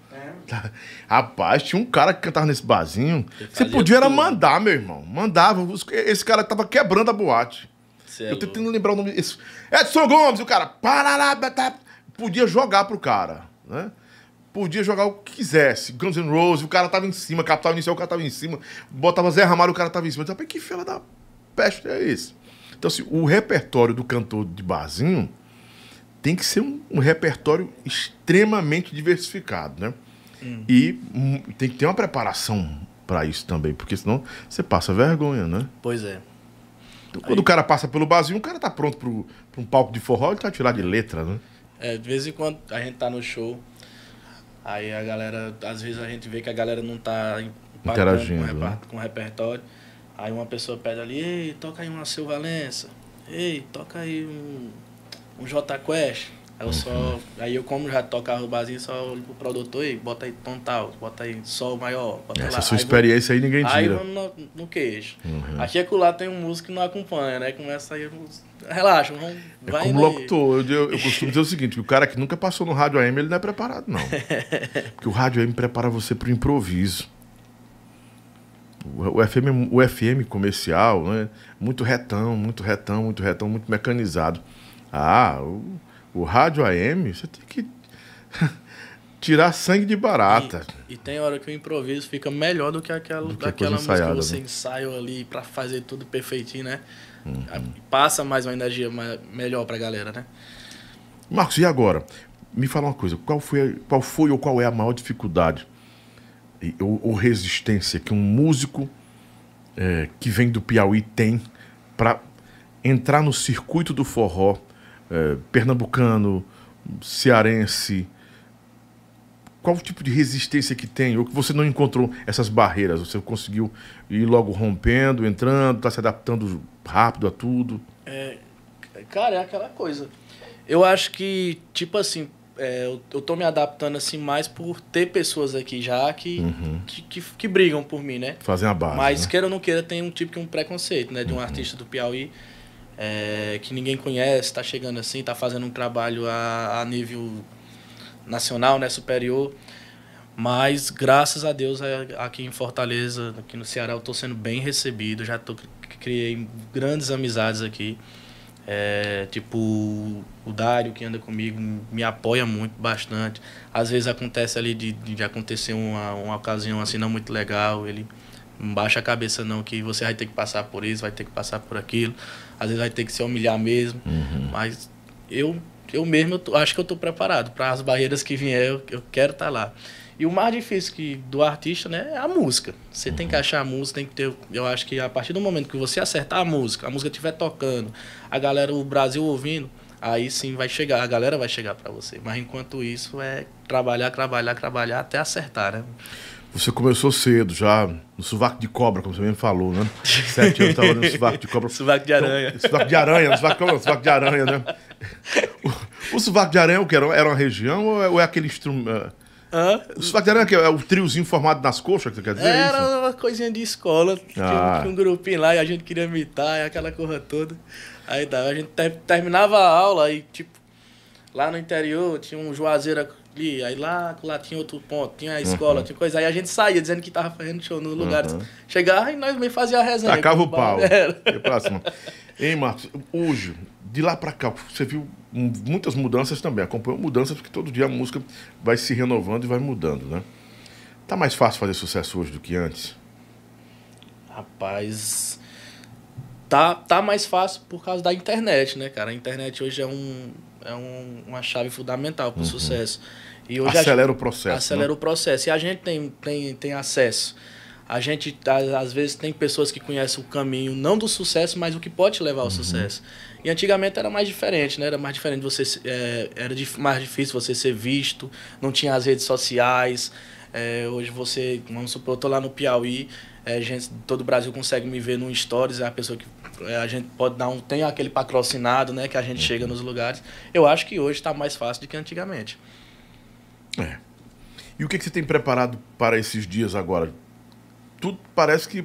Rapaz, tinha um cara que cantava nesse barzinho. Você podia tudo. era mandar, meu irmão. Mandava. Esse cara tava quebrando a boate. Cê é eu tentando lembrar o nome. Esse... Edson Gomes, o cara. Parará, tá... Podia jogar pro cara, né? Podia jogar o que quisesse. Guns N' Roses, o cara tava em cima, Capital Inicial, o cara tava em cima. Botava Zé Ramalho, o cara tava em cima. Rapaz, que fila da peste é esse? Então, assim, o repertório do cantor de barzinho tem que ser um, um repertório extremamente diversificado, né? Hum. E tem que ter uma preparação para isso também, porque senão você passa vergonha, né? Pois é. Então, quando Aí... o cara passa pelo barzinho, o cara tá pronto para um palco de forró, ele tá tirado de letra, né? É, de vez em quando a gente tá no show, aí a galera, às vezes a gente vê que a galera não tá interagindo com, né? com o repertório. Aí uma pessoa pede ali, ei, toca aí uma Seu Valença, ei, toca aí um, um J Quest. Aí eu só. Aí eu, como já tocava o barzinho, só olho pro produtor e bota aí tom tal, bota aí sol maior, bota Essa lá. sua aí experiência vou, aí ninguém tira. Aí vamos no, no queixo. Uhum. Aqui é que lá tem um músico que não acompanha, né? Começa aí. Relaxa, vamos. É vai como locutor, eu, eu, eu, costumo dizer o seguinte: o cara que nunca passou no rádio AM, ele não é preparado, não. Porque o rádio AM prepara você pro improviso. O FM, o FM comercial, né? Muito retão, muito retão, muito retão, muito mecanizado. Ah, o o rádio AM, você tem que tirar sangue de barata. E, e, tem hora que o improviso fica melhor do que aquela, do que daquela música que você né? ensaia ali para fazer tudo perfeitinho, né? Uhum. Passa mais uma energia mais, melhor pra galera, né? Marcos, e agora? Me fala uma coisa, qual foi, qual foi ou qual é a maior dificuldade ou, ou resistência que um músico é, que vem do Piauí tem para entrar no circuito do forró é, pernambucano, cearense? Qual o tipo de resistência que tem? Ou que você não encontrou essas barreiras? Você conseguiu ir logo rompendo, entrando, está se adaptando rápido a tudo? É, cara, é aquela coisa. Eu acho que, tipo assim, é, eu, eu tô me adaptando assim mais por ter pessoas aqui já que, uhum. que, que, que, brigam por mim, né? Fazem a base. Mas né? queira ou não queira, tem um tipo de um preconceito, né? De um uhum. artista do Piauí é, que ninguém conhece, está chegando assim, está fazendo um trabalho a, a nível nacional, né? Superior. Mas graças a Deus aqui em Fortaleza, aqui no Ceará, eu estou sendo bem recebido. Já tô, criei grandes amizades aqui. É, tipo, o Dário que anda comigo me apoia muito, bastante. Às vezes acontece ali de, de acontecer uma, uma ocasião assim não muito legal, ele não baixa a cabeça não, que você vai ter que passar por isso, vai ter que passar por aquilo. Às vezes vai ter que se humilhar mesmo. Uhum. Mas eu, eu mesmo eu tô, acho que eu estou preparado para as barreiras que vier, eu, eu quero estar tá lá. E o mais difícil que, do artista, né, é a música. Você uhum. tem que achar a música, tem que ter. Eu acho que a partir do momento que você acertar a música, a música estiver tocando, a galera, o Brasil ouvindo, aí sim vai chegar, a galera vai chegar para você. Mas enquanto isso é trabalhar, trabalhar, trabalhar até acertar, né? Você começou cedo, já no sovaco de cobra, como você mesmo falou, né? Sete anos estava no sovaco de cobra. sovaco de aranha. Então, sovaco de aranha, no sovaco, não, sovaco de aranha, né? O, o sovaco de aranha, o que era? Era uma região ou é, ou é aquele instrumento? Hã? O sovaco de aranha é, é o triozinho formado nas coxas, que você quer dizer? É era é uma coisinha de escola, ah. tinha um, grupinho lá e a gente queria imitar, aquela corra toda. Aí a gente terminava a aula e, tipo, lá no interior tinha um juazeiro ali, aí lá, lá tinha outro ponto, tinha a escola, uhum. tinha coisa. Aí a gente saía dizendo que tava fazendo show nos lugares. Uhum. Chegava e nós meio fazia a resenha. Tacava o pau. E Marcos, hoje, de lá para cá, você viu muitas mudanças também. Acompanhou mudanças porque todo dia a música vai se renovando e vai mudando, né? Tá mais fácil fazer sucesso hoje do que antes? Rapaz, tá, tá mais fácil por causa da internet, né, cara? A internet hoje é, um, é um, uma chave fundamental para o uhum. sucesso. E hoje acelera gente, o processo. Acelera né? o processo. E a gente tem, tem, tem acesso. A gente, às vezes, tem pessoas que conhecem o caminho, não do sucesso, mas o que pode levar ao uhum. sucesso. E antigamente era mais diferente, né? Era mais diferente você é, era mais difícil você ser visto, não tinha as redes sociais. É, hoje você, vamos supor, eu tô lá no Piauí, é, gente, todo o Brasil consegue me ver no Stories, é a pessoa que é, a gente pode dar um. Tem aquele patrocinado, né? Que a gente chega nos lugares. Eu acho que hoje está mais fácil do que antigamente. É. E o que, que você tem preparado para esses dias agora? Tudo parece que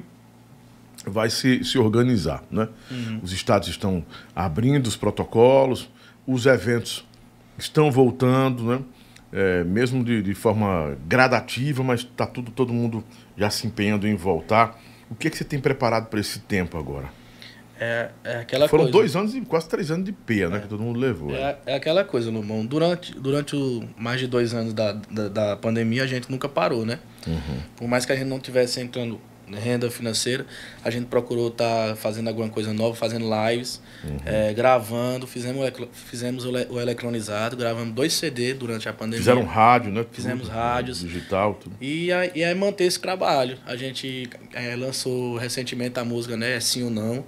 vai se, se organizar, né? Uhum. Os estados estão abrindo os protocolos, os eventos estão voltando, né? É, mesmo de, de, forma gradativa, mas está tudo todo mundo já se empenhando em voltar. O que, que você tem preparado para esse tempo agora? É, é aquela Foram coisa. dois anos e quase três anos de peia, né? É. Que todo mundo levou. É, é aquela coisa, Lumão. Durante, durante o, mais de dois anos da, da, da pandemia, a gente nunca parou, né? Uhum. Por mais que a gente não tivesse entrando renda financeira, a gente procurou estar tá fazendo alguma coisa nova, fazendo lives, uhum. é, gravando, fizemos, fizemos o electronizado, gravamos dois CD durante a pandemia. Fizeram rádio, né? Fizemos tudo, rádios. Digital, tudo. E, aí, e aí manter esse trabalho. A gente é, lançou recentemente a música, né? É Sim ou Não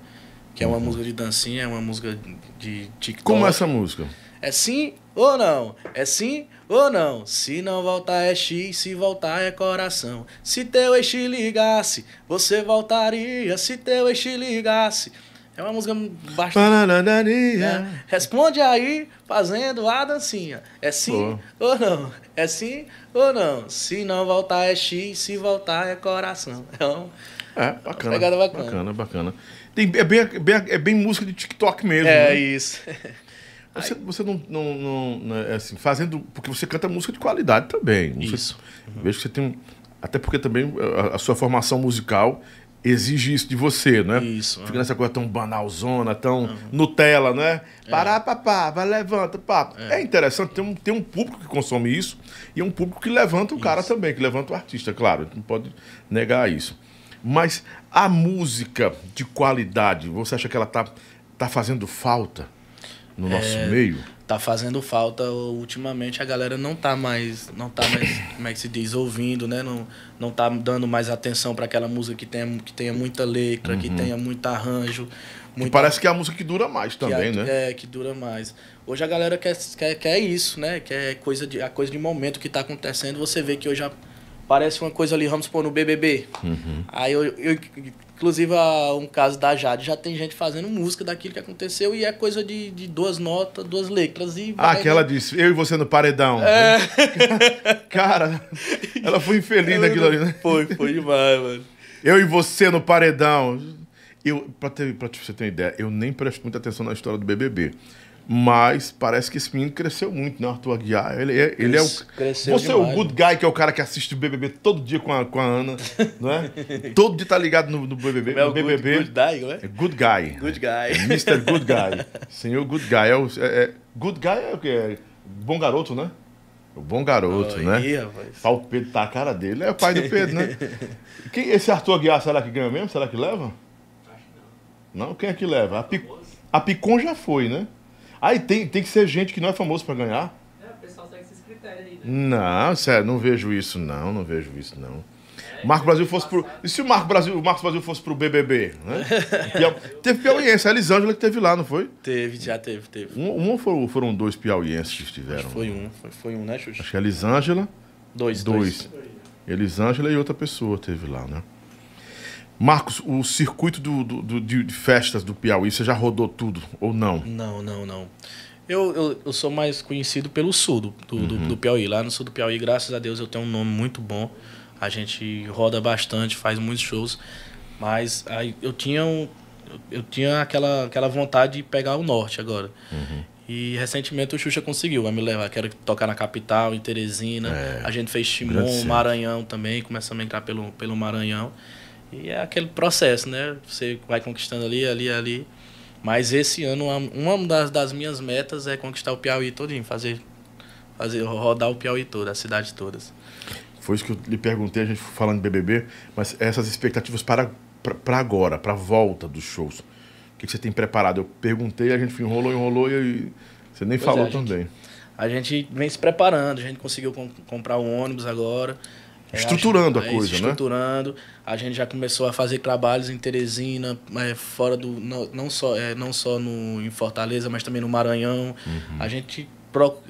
que é uma uhum. música de dancinha, é uma música de TikTok. Como é essa música? É sim ou não? É sim ou não? Se não voltar é X, se voltar é coração. Se teu ex ligasse, você voltaria. Se teu ex ligasse. É uma música bastante. É. Responde aí, fazendo a dancinha. É sim Pô. ou não? É sim ou não? Se não voltar é X, se voltar é coração. É, um, é bacana. Pegada bacana. Bacana, bacana. Tem, é, bem, bem, é bem música de TikTok mesmo. É né? isso. Você, você não, não, não, é assim, fazendo. Porque você canta música de qualidade também. Você, isso. Uhum. Vejo que você tem um. Até porque também a, a, sua formação musical exige isso de você, né? Isso. Fica uhum. nessa coisa tão banalzona, tão uhum. Nutella, né? É. Parar, papá, vai, levanta, papo. É. é. interessante, tem um, tem um público que consome isso e é um público que levanta o isso. cara também, que levanta o artista, claro. Não pode negar isso. Mas a música de qualidade, você acha que ela tá, tá fazendo falta no nosso é, meio? tá fazendo falta ultimamente a galera não tá mais não tá mais como é que se diz ouvindo né? Não não tá dando mais atenção para aquela música que tenha que tenha muita letra uhum. que tenha muito arranjo muita... parece que é a música que dura mais também que é, né? é que dura mais. Hoje a galera quer, quer quer isso né? Quer coisa de a coisa de momento que tá acontecendo. Você vê que hoje a parece uma coisa ali, vamos supor, no BBB. Uhum. Aí eu, eu, inclusive, um caso da Jade, já tem gente fazendo música daquilo que aconteceu e é coisa de, de duas notas, duas letras e... Ah, que ela disse, eu e você no paredão. É. Cara, ela foi infeliz naquilo ali, né? Foi, foi demais, mano. Eu e você no paredão. Eu, pra, ter, pra você ter uma ideia, eu nem presto muita atenção na história do BBB. Mas parece que esse menino cresceu muito, né? Arthur Aguiar. Ele é, ele é o. Cresceu Você demais, é o good guy, que é o cara que assiste o BBB todo dia com a, com a Ana, não é? todo dia tá ligado no, no BBB. É o BBB. Good, good guy, não é? É good guy. Good guy. É Mr. Good Guy. Senhor Good Guy. É o, é, é, good guy é o quê? É bom garoto, né? O bom garoto, oh, né? Ia, o Pedro tá a cara dele. É o pai do Pedro, né? Quem, esse Arthur Aguiar, será que ganha mesmo? Será que leva? Acho que não. Não? Quem é que leva? A, Pic... a Picon já foi, né? Aí tem, tem que ser gente que não é famoso para ganhar. É, o pessoal segue esses critérios aí, né? Não, sério, não vejo isso, não, não vejo isso, não. É, Marco Brasil fosse pro. E se o Marco Brasil, o Marcos Brasil fosse pro BBB? Né? teve piauiense, a Elisângela que teve lá, não foi? Teve, já teve, teve. Um, um foram, foram dois piauienses que estiveram. foi um, foi, foi um, né, Xuxa? Acho que a Elisângela. Dois, dois. dois. Elisângela e outra pessoa teve lá, né? Marcos, o circuito do, do, do, de festas do Piauí, você já rodou tudo ou não? Não, não, não. Eu, eu, eu sou mais conhecido pelo sul do, do, uhum. do, Piauí. Lá no sul do Piauí, graças a Deus, eu tenho um nome muito bom. A gente roda bastante, faz muitos shows. Mas aí eu tinha, um, eu tinha aquela, aquela vontade de pegar o norte agora. Uhum. E recentemente o Xuxa conseguiu, me levar. Quero tocar na capital, em Teresina. É, a gente fez Timon, Maranhão também. Começamos a entrar pelo, pelo Maranhão. E é aquele processo, né? Você vai conquistando ali, ali, ali. Mas esse ano, uma das, das minhas metas é conquistar o Piauí todinho, fazer, fazer rodar o Piauí todo, a cidade todas. Foi isso que eu lhe perguntei, a gente falando de BBB, mas essas expectativas para, para agora, para a volta dos shows. O que, que você tem preparado? Eu perguntei, a gente enrolou, enrolou e você nem pois falou é, a também. Gente, a gente vem se preparando, a gente conseguiu comprar um ônibus agora. É, estruturando a, a coisa, estruturando. né? Estruturando. A gente já começou a fazer trabalhos em Teresina, é, fora do. Não, não só, é, não só no, em Fortaleza, mas também no Maranhão. Uhum. A gente,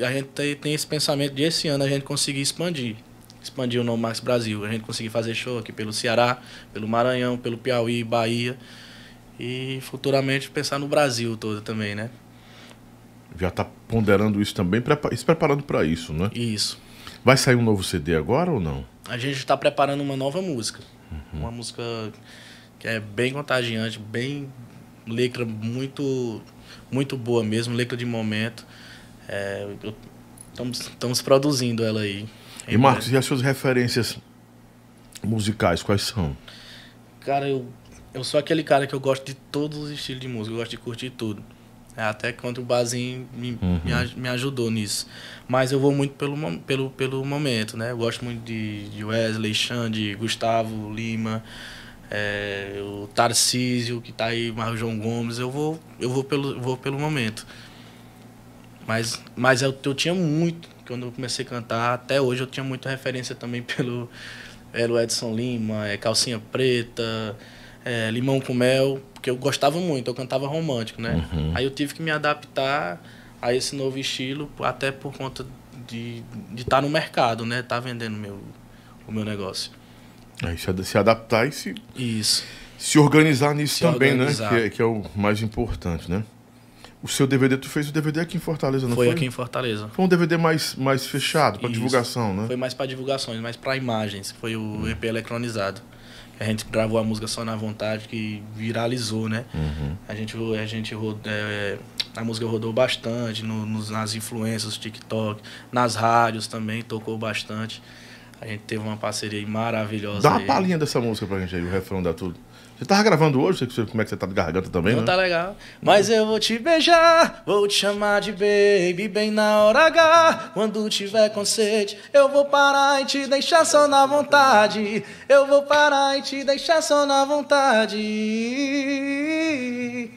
a gente tem, tem esse pensamento de esse ano a gente conseguir expandir. Expandir o nome Max Brasil. A gente conseguir fazer show aqui pelo Ceará, pelo Maranhão, pelo Piauí, Bahia. E futuramente pensar no Brasil todo também, né? Já está ponderando isso também, se preparando para isso, né? Isso. Vai sair um novo CD agora ou não? a gente está preparando uma nova música. Uhum. Uma música que é bem contagiante, bem letra muito muito boa mesmo, letra de momento. É, estamos, estamos produzindo ela aí. E Marcos, e as suas referências musicais, quais são? Cara, eu, eu sou aquele cara que eu gosto de todos os estilos de música, eu gosto de curtir tudo. É, até quando o Bazinho me, uhum. me, ajudou nisso. Mas eu vou muito pelo, pelo, pelo momento, né? Eu gosto muito de, de Wesley, Xande, Gustavo, Lima, é, o Tarcísio, que está aí, o João Gomes. Eu vou, eu vou, pelo, vou pelo momento. Mas, mas eu, eu tinha muito, quando eu comecei a cantar, até hoje eu tinha muita referência também pelo, pelo Edson Lima, é, Calcinha Preta, é, Limão com Mel porque eu gostava muito, eu cantava romântico, né? Uhum. Aí eu tive que me adaptar a esse novo estilo, até por conta de estar tá no mercado, né? Tá vendendo meu, o meu negócio. Aí se, se adaptar e se. Isso. Se organizar nisso se também, né? organizar. né? Que é, que é o mais importante, né? O seu DVD, tu fez o DVD aqui em Fortaleza, não foi? Foi aqui em Fortaleza. Foi um DVD mais, mais fechado, para divulgação, né? Foi mais para divulgações, mais para imagens. Foi o EP eletronizado. A gente gravou a música Só na Vontade, que viralizou, né? Uhum. A gente, a gente é, a música rodou bastante no, nos, nas influências, TikTok, nas rádios também, tocou bastante. A gente teve uma parceria maravilhosa. Dá uma palhinha dessa música pra gente aí, o refrão da tudo. Você tava gravando hoje? Você, como é que você tá de garganta também, Não né? tá legal. Mas eu vou te beijar, vou te chamar de baby bem na hora H. Quando tiver com sede, eu vou parar e te deixar só na vontade. Eu vou parar e te deixar só na vontade.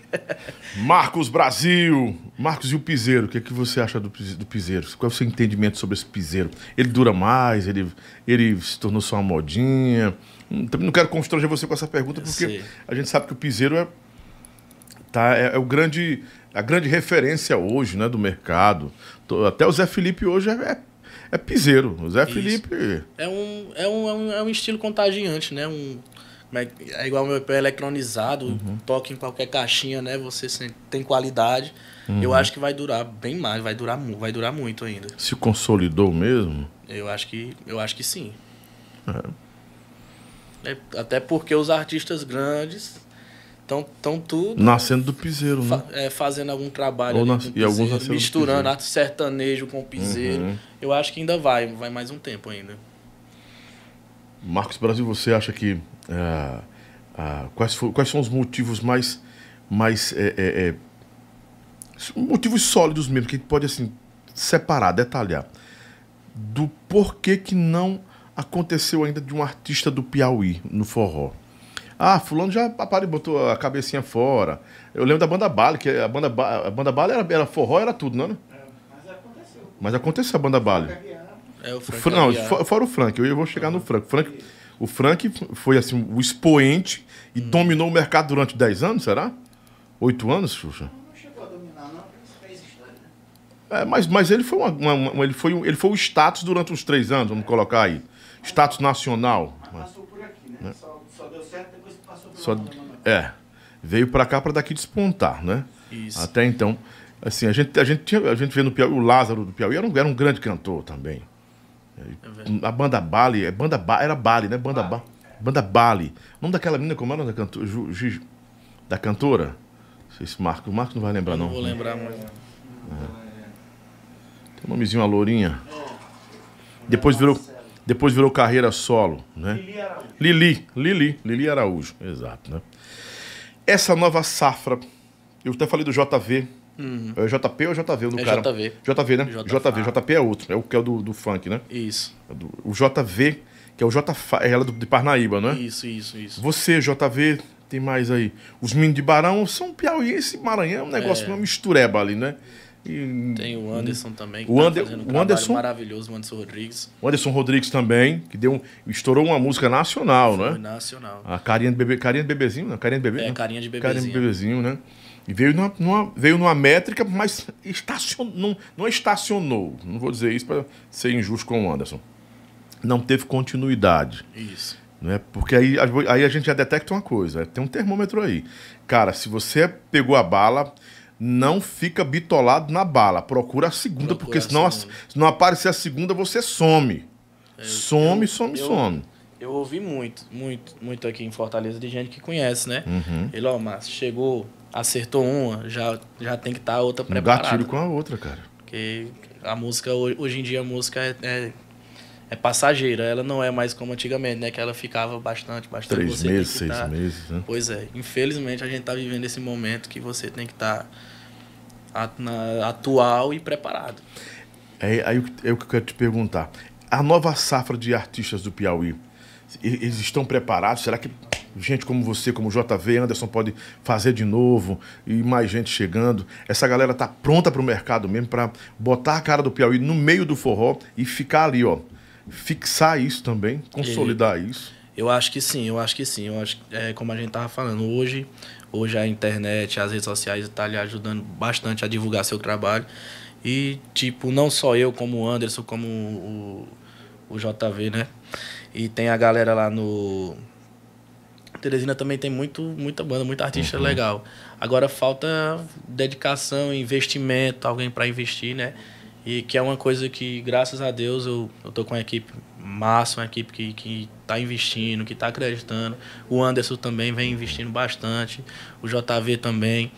Marcos Brasil. Marcos, e o piseiro? O que, é que você acha do, do piseiro? Qual é o seu entendimento sobre esse piseiro? Ele dura mais? Ele, ele se tornou só uma modinha? Também não quero constranger você com essa pergunta, Eu porque sei. a gente sabe que o piseiro é, tá, é, é o grande, a grande referência hoje né, do mercado. Até o Zé Felipe hoje é, é, é piseiro. O Zé Isso. Felipe. É um, é um, é um, é um estilo contagiante, né? Um, é, é igual o meu pé eletrônizado, Uhum. toca em qualquer caixinha, né? Você tem qualidade. Uhum. Eu acho que vai durar bem mais, vai durar, vai durar muito ainda. Se consolidou mesmo? Eu acho que, eu acho que sim. É, até porque os artistas grandes estão tão tudo Nascendo do piseiro, né? fa- é, fazendo algum trabalho Ou nas- com e alguns piseiro, misturando piseiro. arte sertanejo com piseiro. Uhum. Eu acho que ainda vai, vai mais um tempo ainda. Marcos Brasil, você acha que ah, ah, quais, fo- quais são os motivos mais mais é, é, é, motivos sólidos mesmo que a gente pode assim separar, detalhar do porquê que não aconteceu ainda de um artista do Piauí no forró? Ah, fulano já apareceu, botou a cabecinha fora. Eu lembro da banda Bale, que a banda, Ba- a banda Bale era, era forró, era tudo, não, né? Mas aconteceu. Mas aconteceu a banda Bale. É o O Frank Fran- não, Aguiar. fo- fora o Frank, eu vou chegar no Frank. Frank. O Frank foi assim, o expoente e dominou o mercado durante 10 anos, será? 8 anos, Xuxa? Não chegou a dominar, não, porque fez história, né? É, mas, mas ele foi uma, uma- uma- ele foi um- ele foi o status durante os três anos, vamos colocar aí. Status nacional. Mas passou por aqui, né? Só, só deu certo depois que passou por Só, lá. né, é. Veio pra cá pra daqui despontar, né? Isso. Até então, assim, a gente, a gente, tinha, a gente vê no Piauí, o Lázaro do Piauí era um, era um grande cantor também. É. A banda Bali, é banda ba, era Bali, né? Banda ba, banda Bali. O nome daquela menina como era da cantora? Ju, Gi- da cantora? Não sei se Marco, o Marco não vai lembrar não não. vou lembrar muito. Tem um nomezinho a lourinha. Depois virou depois virou carreira solo, né? Lili Araújo. Lili, Lili, Lili Araújo, exato, né? Essa nova safra, eu até falei do JV. É JP ou JV no É cara? JV. JV, né? JV. JV, JP é outro, é o que é o do, do funk, né? Isso. É O JV, que é o J, é ela do, de Parnaíba, né? Isso, isso, isso. Você, JV, tem mais aí. Os meninos de Barão são piauiense e Maranhão, é um negócio, uma mistureba ali, né? E Tem o Anderson também, que O tá Ander- um o Anderson- maravilhoso, o Anderson Rodrigues. o Anderson Rodrigues também, que deu um- estourou uma música nacional, Foi né? nacional. A carinha de bebê, carinha de bebezinho, né? Carinha de bebê, É, né? carinha de Carinha de bebezinho. bebezinho, né? E veio numa, numa- veio numa métrica, mas estacionou, não, não estacionou. Não vou dizer isso para ser injusto com o Anderson. Não teve continuidade. Isso. Né? Porque aí, aí a gente já detecta uma coisa, tem um termômetro aí. Cara, se você pegou a bala, não fica bitolado na bala, procura a segunda, Procura porque senão, a- segunda. se não aparecer a segunda, você some. some, eu- some, eu- some. Eu ouvi muito, muito, muito aqui em Fortaleza de gente que conhece, né? Uhum. Ele, ó, Márcio, chegou, acertou uma, já, já tem que estar a outra Um preparada. gatilho com a outra, cara. Porque a música, ho- hoje em dia, a música é, é, é passageira. Ela não é mais como antigamente, né? Que ela ficava bastante, bastante. Três meses, seis tá- meses, né? Pois é. Infelizmente, a gente tá vivendo esse momento que você tem que estar atual e preparado. É, aí é o que eu quero te perguntar. A nova safra de artistas do Piauí, eles estão preparados? Será que gente como você, como JV, Anderson, pode fazer de novo? E mais gente chegando? Essa galera tá pronta para o mercado mesmo, para botar a cara do Piauí no meio do forró e ficar ali, ó. Fixar isso também, consolidar isso. Eu acho que sim, eu acho que sim. Eu acho é, como a gente tava falando, hoje, hoje a internet, as redes sociais estão lhe ajudando bastante a divulgar seu trabalho. E, tipo, não só eu, como o Anderson, como o, o JV, né? E tem a galera lá no. Teresina também tem muito, muita banda, muita artista legal. Agora falta dedicação, investimento, alguém para investir, né? E que é uma coisa que, graças a Deus, eu, eu tô com uma equipe massa, uma equipe que, que tá investindo, que tá acreditando. O Anderson também vem investindo bastante, o JV também.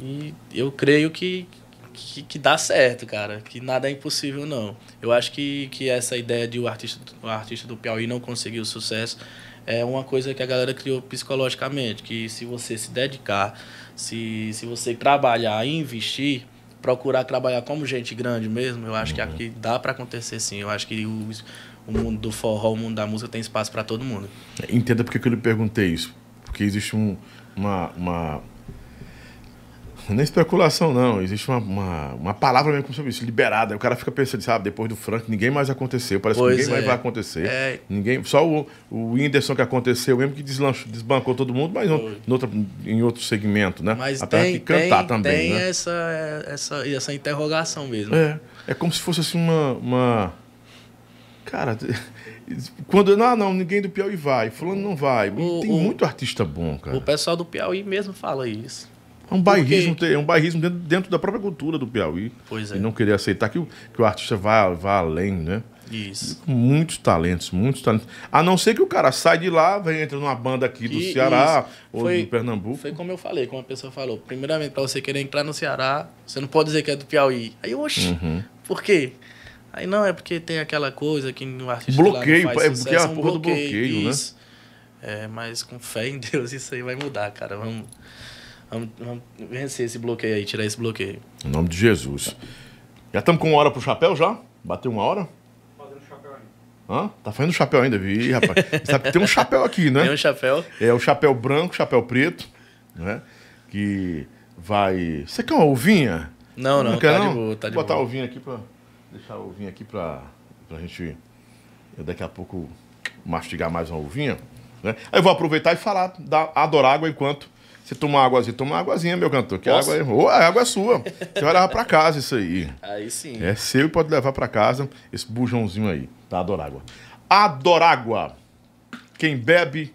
E eu creio que, que, que dá certo, cara. Que nada é impossível, não. Eu acho que, que essa ideia de o artista, o artista do Piauí não conseguir o sucesso é uma coisa que a galera criou psicologicamente. Que se você se dedicar, se, se você trabalhar e investir, procurar trabalhar como gente grande mesmo, eu acho que aqui dá para acontecer sim. Eu acho que o, o mundo do forró, o mundo da música tem espaço para todo mundo. Entenda porque que eu lhe perguntei isso. Porque existe um, uma, uma, Não é especulação, não. Existe uma, uma, uma palavra mesmo como sobre isso, liberada. O cara fica pensando, sabe, depois do Frank, ninguém mais aconteceu. Parece Pois que ninguém mais é. vai acontecer. É. Ninguém, só o, o Whindersson que aconteceu mesmo, que deslanchou, desbancou todo mundo, mas em, outra, em outro segmento, né? Mas Apesar tem, de cantar tem, também, tem né? essa, essa, essa interrogação mesmo. É, é como se fosse assim uma. uma... Cara, quando. Não, não, ninguém do Piauí vai. Fulano não vai. O- tem o- muito artista bom, cara. O pessoal do Piauí mesmo fala isso. É um bairrismo, quê? é um bairrismo dentro, dentro da própria cultura do Piauí. Pois é. E não querer aceitar que o, que o artista vá, vá além, né? Isso. Muitos talentos, muitos talentos. A não ser que o cara sai de lá, vem entra numa banda aqui do E- Ceará isso. ou Foi- do Pernambuco. Foi como eu falei, como a pessoa falou. Primeiramente, para você querer entrar no Ceará, você não pode dizer que é do Piauí. Aí, oxi, Uhum. por quê? Aí não, é porque tem aquela coisa que o artista lá Bloqueio, não faz é porque sucesso, é a porra do bloqueio, né? isso. É, mas com fé em Deus isso aí vai mudar, cara. Vamos, vamos, vamos vencer esse bloqueio aí, tirar esse bloqueio. Em nome de Jesus. Já estamos com uma hora pro chapéu já? Bateu uma hora? Fazendo chapéu ainda. Hã? Tá fazendo chapéu ainda, vi, rapaz. Sabe que tem um chapéu aqui, né? Tem um chapéu? É o chapéu branco, chapéu preto, né? Que vai. Você quer uma uvinha? Não, não, quer, tá de boa, tá de Vou botar a boa. uvinha aqui pra. Deixar a uvinha aqui pra, pra gente. Eu daqui a pouco mastigar mais uma uvinha. Né? Aí eu vou aproveitar e falar da Adorágua enquanto você toma uma águazinha. Toma uma águazinha, meu cantor. Que Posso? água, é... Ô, a água é sua. Você vai levar pra casa isso aí. Aí sim. É seu e pode levar pra casa esse bujãozinho aí, tá? Adorágua. Adorágua. Quem bebe,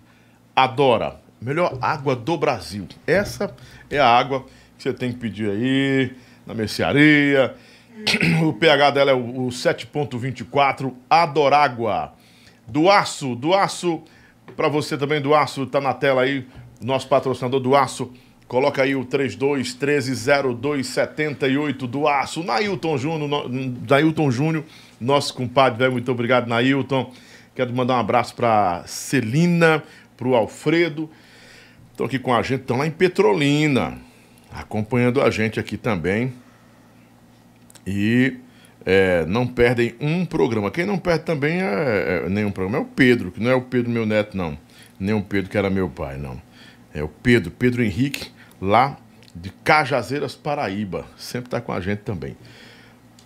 adora. Melhor água do Brasil. Essa é a água que você tem que pedir aí na mercearia. O pH dela é o, o 7.24. Adorágua. Do Aço, do Aço. Pra você também, do Aço, tá na tela aí. Nosso patrocinador do Aço. Coloca aí o 32 13 02 78 do Aço. Nailton Júnior, Nailton Júnior, nosso compadre, velho. Muito obrigado, Nailton. Quero mandar um abraço pra Celina, pro Alfredo. Estão aqui com a gente, estão lá em Petrolina, acompanhando a gente aqui também. E é, não perdem um programa. Quem não perde também é, é nenhum programa. É o Pedro, que não é o Pedro meu neto, não. Nem o Pedro que era meu pai, não. É o Pedro, Pedro Henrique, lá de Cajazeiras, Paraíba. Sempre está com a gente também.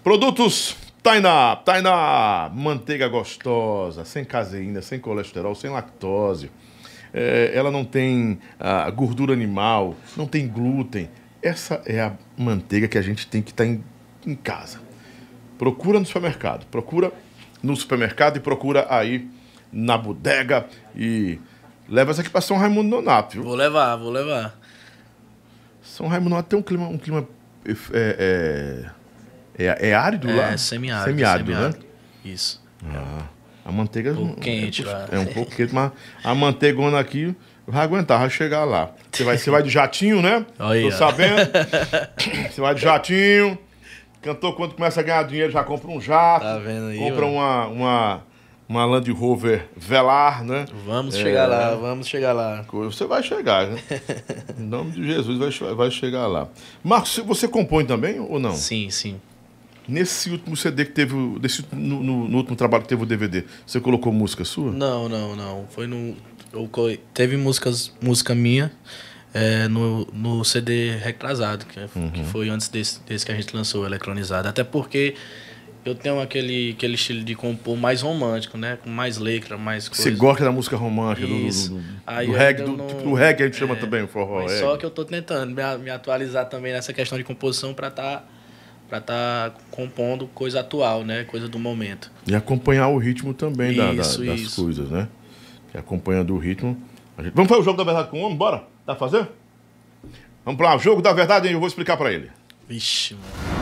Produtos Tainá, Tainá, manteiga gostosa, sem caseína, sem colesterol, sem lactose. É, ela não tem ah, gordura animal, não tem glúten. Essa é a manteiga que a gente tem que estar em, em casa. Procura no supermercado, procura no supermercado e procura aí na bodega e leva essa aqui para São Raimundo Nonato, viu? Vou levar, vou levar. São Raimundo Nonato tem um clima, um clima é, é, é, é árido lá? É semiárido. Semiárido, né? Isso. Ah, a manteiga pouco quente é, lá. é um pouco quente, mas a manteigona aqui vai aguentar, vai chegar lá. Você vai, você vai de jatinho, né? Olha. Tô sabendo. Você vai de jatinho. Cantor, quando começa a ganhar dinheiro, já compra um jato. Tá vendo aí, Compra mano? uma, uma, uma Land Rover Velar, né? Vamos É. chegar lá, vamos chegar lá. Você vai chegar, né? Em nome de Jesus, vai, vai chegar lá. Marcos, você compõe também ou não? Sim, sim. Nesse último CD que teve, desse, no, no- no último trabalho que teve o DVD, você colocou música sua? Não, não, não. Foi no. teve músicas, música minha é, no, no CD retrasado, que, que foi antes desse, desse que a gente lançou, eletronizado. Até porque eu tenho aquele, aquele estilo de compor mais romântico, né? Com mais letra, mais coisa. Você gosta da música romântica, do, do, Isso. do, do Aí eu reggae, do, não- tipo do reggae a gente chama é, também, o forró Mas só que eu tô tentando me, me atualizar também nessa questão de composição para tá para tá compondo coisa atual, né? Coisa do momento. E acompanhar o ritmo também da- da- Isso, das isso. coisas, né? E acompanhando o ritmo. gente- Vamos fazer o jogo da verdade com o homem? Bora? Pra fazer? Vamos lá, jogo da verdade, eu vou explicar pra ele. Vixe, mano.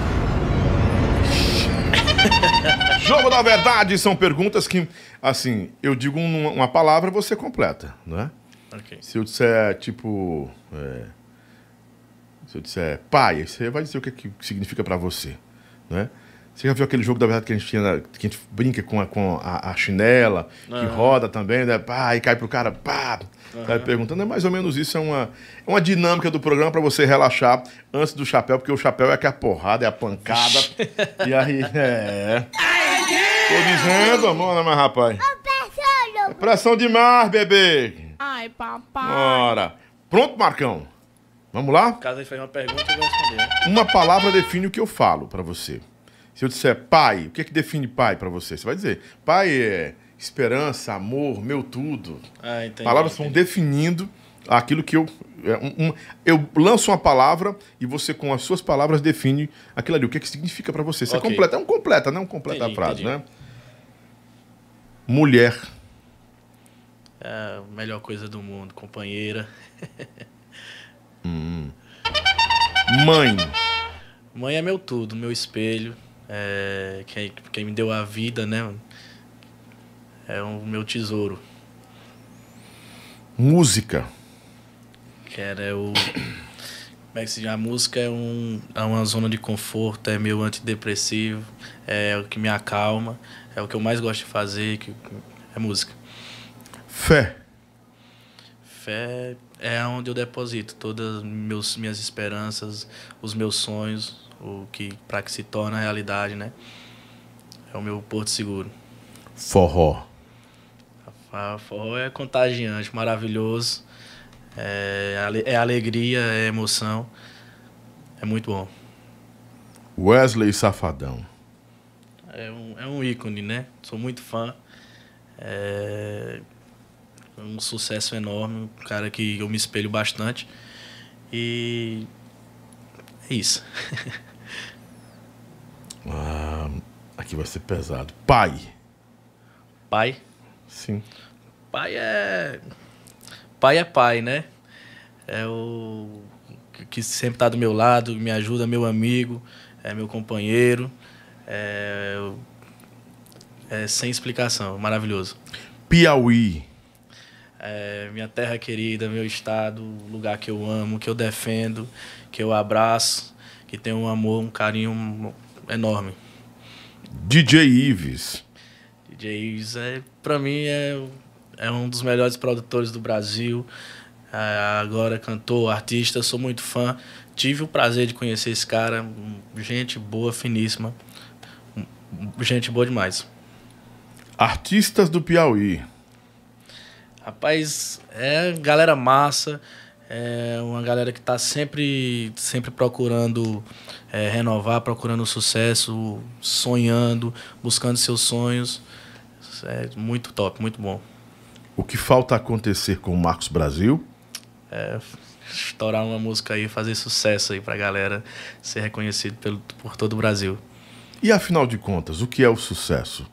Jogo da verdade são perguntas que, assim, eu digo um- uma palavra, você completa, né? Ok. Se eu disser, tipo. é, se eu disser pai, você vai dizer o que, que significa pra você. Né? Você já viu aquele jogo da verdade que a gente tinha, que a gente brinca com a, com a, a chinela, que Aham. roda também, né? Pá, e cai pro cara, pá. Vai perguntando, é mais ou menos isso, é uma, é uma dinâmica do programa pra você relaxar antes do chapéu, porque o chapéu é que é a porrada, é a pancada. e aí, é. Tô dizendo, amor, né, mas rapaz? É pressão demais, bebê. Ai, papai. Bora. Pronto, Marcão? Vamos lá? Caso ele fez uma pergunta, eu vou responder. Uma palavra define o que eu falo para você. Se eu disser pai, o que é que define pai para você? Você vai dizer, pai é esperança, amor, meu tudo. Ah, entendi. Palavras vão definindo aquilo que eu. é, um- um- eu lanço uma palavra e você, com as suas palavras, define aquilo ali. O que, é que significa para você. Você Ok. completa. É um completa, não é um completa Entendi, a frase, entendi. né? Mulher. É a melhor coisa do mundo, companheira. Mãe. Mãe é meu tudo, meu espelho. É quem, quem me deu a vida, né? É o meu tesouro. Música. Que era o. Como é que se diz? A música é, um, é uma zona de conforto, é meu antidepressivo, é o que me acalma, é o que eu mais gosto de fazer, que, é música. Fé. Fé é onde eu deposito todas meus, minhas esperanças, os meus sonhos, o que para que se torne a realidade, né? É o meu porto seguro. Forró. A forró é contagiante, maravilhoso. É, ale- é alegria, é emoção. É muito bom. Wesley Safadão. É um, é um ícone, né? Sou muito fã. É um sucesso enorme, um cara que eu me espelho bastante. E é isso. Ah, aqui vai ser pesado. Pai. Pai. Sim. Pai é. Pai é pai, né? É o que- sempre tá do meu lado, me ajuda, meu amigo, é meu companheiro. É, é sem explicação, maravilhoso. Piauí. É minha terra querida, meu estado, lugar que eu amo, que eu defendo, que eu abraço, que tem um amor, um carinho enorme. DJ Ives. DJ Ives, é, pra mim, é, é um dos melhores produtores do Brasil. É, agora cantor, artista, sou muito fã. Tive o prazer de conhecer esse cara, gente boa, finíssima. Gente boa demais. Artistas do Piauí. Rapaz, é galera massa, é uma galera que tá sempre, sempre procurando é, renovar, procurando sucesso, sonhando, buscando seus sonhos. É muito top, muito bom. O que falta acontecer com o Marcos Brasil? É, estourar uma música aí, fazer sucesso aí pra galera ser reconhecido pelo, por todo o Brasil. E afinal de contas, o que é o sucesso?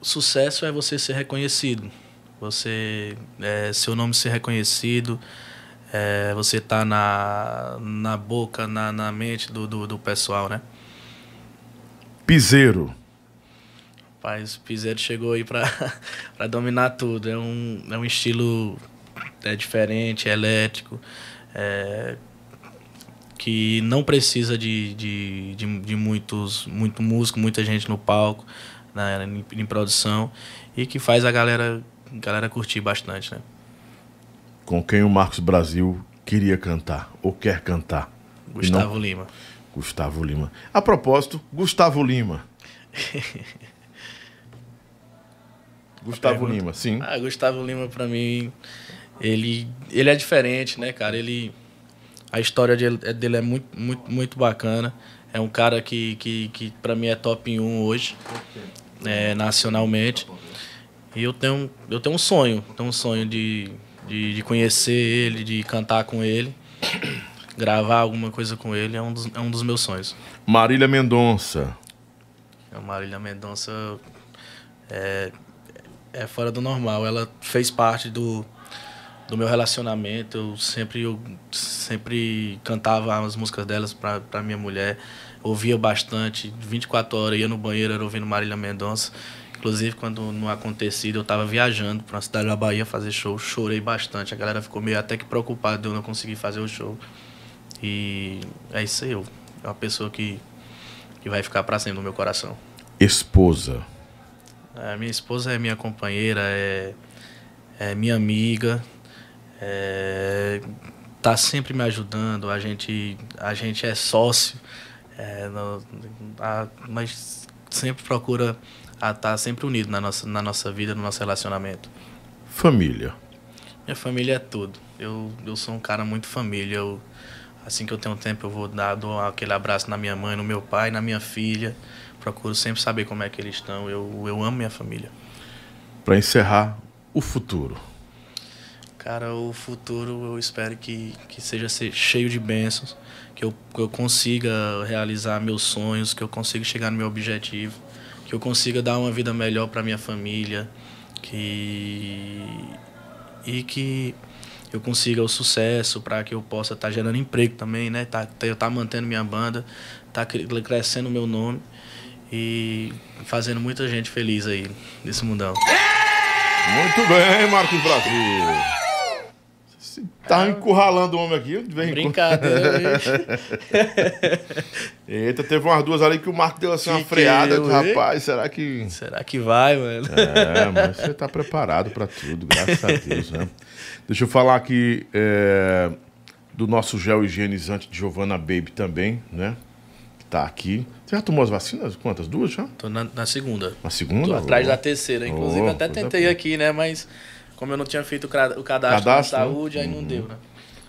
O sucesso é você ser reconhecido. Você é, seu nome ser reconhecido, é, você tá na, na boca, na, na mente do, do, do pessoal, né? Piseiro. Rapaz, o Piseiro chegou aí pra, pra dominar tudo. É um, é um estilo é diferente, é elétrico, é, que não precisa de, de, de, de muitos, muito músico, muita gente no palco, né, em, em produção, e que faz a galera, galera curtir bastante, né? Com quem o Marcos Brasil queria cantar ou quer cantar? Gustavo não- Lima. Gustavo Lima. A propósito, Gustavo Lima. Gustavo pergunta? Lima, sim. Ah, Gustavo Lima, pra mim, ele, ele é diferente, né, cara? Ele, a história dele, dele é muito, muito, muito bacana. É um cara que, que, que pra mim é top 1 hoje, é, nacionalmente. E eu tenho, eu tenho um sonho, tenho um sonho de, de, de conhecer ele, de cantar com ele, gravar alguma coisa com ele. É um dos, é um dos meus sonhos. Marília Mendonça. A Marília Mendonça é, é fora do normal. Ela fez parte do, do meu relacionamento. Eu sempre, eu sempre cantava as músicas delas pra minha mulher. Ouvia bastante. 24 horas ia no banheiro, era ouvindo Marília Mendonça. Inclusive, quando no acontecido, eu tava viajando pra uma cidade da Bahia fazer show. Chorei bastante. A galera ficou meio até que preocupada de eu não conseguir fazer o show. E é isso aí. Eu, é uma pessoa que, que vai ficar pra sempre no meu coração. Esposa. A minha esposa é minha companheira, é, é minha amiga, é, tá sempre me ajudando, a gente, a gente é sócio, é, no- a- mas sempre procura estar sempre unido na nossa, na nossa vida, no nosso relacionamento. Família. Minha família é tudo. Eu, eu sou um cara muito família. Eu, assim que eu tenho tempo, eu vou dar dou aquele abraço na minha mãe, no meu pai, na minha filha. Procuro sempre saber como é que eles estão. Eu, eu amo minha família. Para encerrar, o futuro. Cara, o futuro eu espero que, que seja cheio de bênçãos, que eu, que eu consiga realizar meus sonhos, que eu consiga chegar no meu objetivo, que eu consiga dar uma vida melhor para minha família, que e que eu consiga o sucesso para que eu possa estar tá gerando emprego também, né? Tá, tá eu tá mantendo minha banda, tá crescendo o meu nome e fazendo muita gente feliz aí nesse mundão. Muito bem, Marcos Brasil. Tá encurralando o homem aqui. Vem Brincadeira, Eita, teve umas duas ali que o Marco deu assim uma freada. Eu, rapaz, será que. Será que vai, mano? É, mas você tá preparado para tudo, graças a Deus, né? Deixa eu falar aqui é, do nosso gel higienizante de Giovanna Baby também, né? Tá aqui. Você já tomou as vacinas? Quantas? Duas já? Tô na, na segunda. Na segunda? Tô atrás oh. da terceira. Inclusive, oh, até tentei aqui, né? Mas como eu não tinha feito o cadastro, cadastro de saúde, né? aí não uhum. deu, né?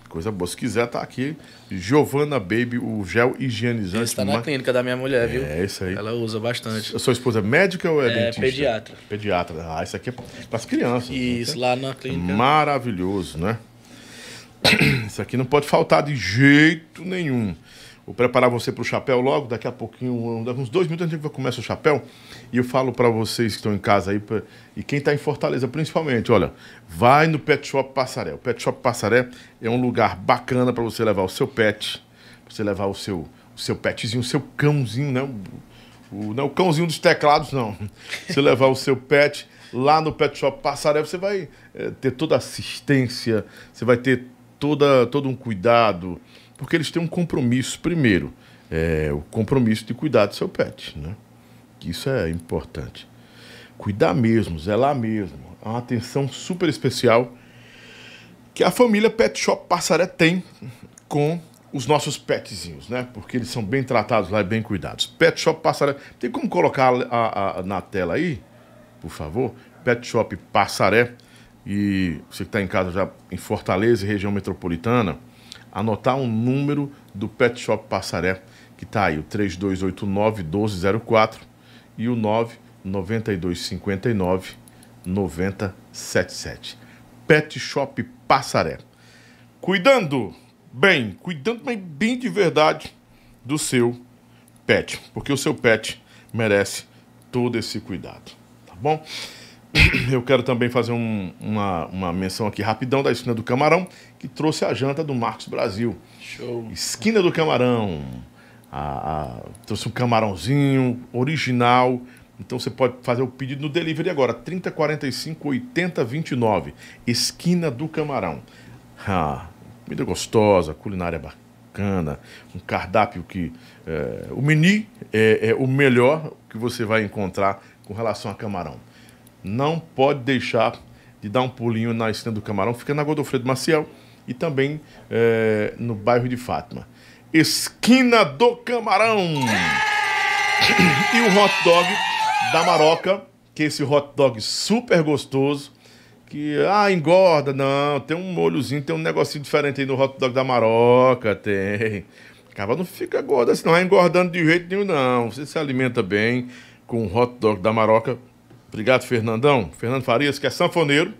Coisa boa. Se quiser, tá aqui. Giovana Baby, o gel higienizante. Esse tá na clínica da minha mulher, viu? É, isso aí. Ela usa bastante. A sua esposa é médica ou é, é dentista? pediatra. Pediatra. Ah, isso aqui é para as crianças. Né? Isso, lá na clínica. Maravilhoso, né? Isso aqui não pode faltar de jeito nenhum. Vou preparar você para o chapéu logo, daqui a pouquinho, uns dois minutos a gente vai começar o chapéu. E eu falo para vocês que estão em casa aí, pra, e quem está em Fortaleza principalmente, olha, vai no Pet Shop Passaré. O Pet Shop Passaré é um lugar bacana para você levar o seu pet, você levar o seu, o seu petzinho, o seu cãozinho, né? O, não é o cãozinho dos teclados, não. Você levar o seu pet lá no Pet Shop Passaré, você vai é, ter toda a assistência, você vai ter toda, todo um cuidado porque eles têm um compromisso, primeiro, é, o compromisso de cuidar do seu pet, né? Isso é importante. Cuidar mesmo, zelar mesmo. É uma atenção super especial que a família Pet Shop Passaré tem com os nossos petzinhos, né? Porque eles são bem tratados lá e bem cuidados. Pet Shop Passaré. Tem como colocar a, a, na tela aí, por favor? Pet Shop Passaré. E você que está em casa já em Fortaleza região metropolitana, anotar um número do Pet Shop Passaré, que está aí, o 3289-1204 e o 99259-9077. Pet Shop Passaré. Cuidando bem, cuidando bem, bem de verdade do seu pet, porque o seu pet merece todo esse cuidado, tá bom? Eu quero também fazer um, uma, uma menção aqui rapidão da Esquina do Camarão, que trouxe a janta do Marcos Brasil. Show. Esquina do Camarão. A, a, trouxe um camarãozinho original. Então você pode fazer o pedido no delivery agora, 3045 8029. Esquina do Camarão. Ah, comida gostosa, culinária bacana, um cardápio que. É, o mini é, é o melhor que você vai encontrar com relação a camarão não pode deixar de dar um pulinho na esquina do Camarão, fica na Godofredo Maciel e também é, no bairro de Fátima. Esquina do Camarão! E o hot dog da Maroca, que é esse hot dog super gostoso, que, ah, engorda, não, tem um molhozinho, tem um negocinho diferente aí no hot dog da Maroca, tem. Acaba não fica gorda, assim, não é engordando de jeito nenhum, não. Você se alimenta bem com o hot dog da Maroca, Obrigado, Fernandão. Fernando Farias, que é sanfoneiro.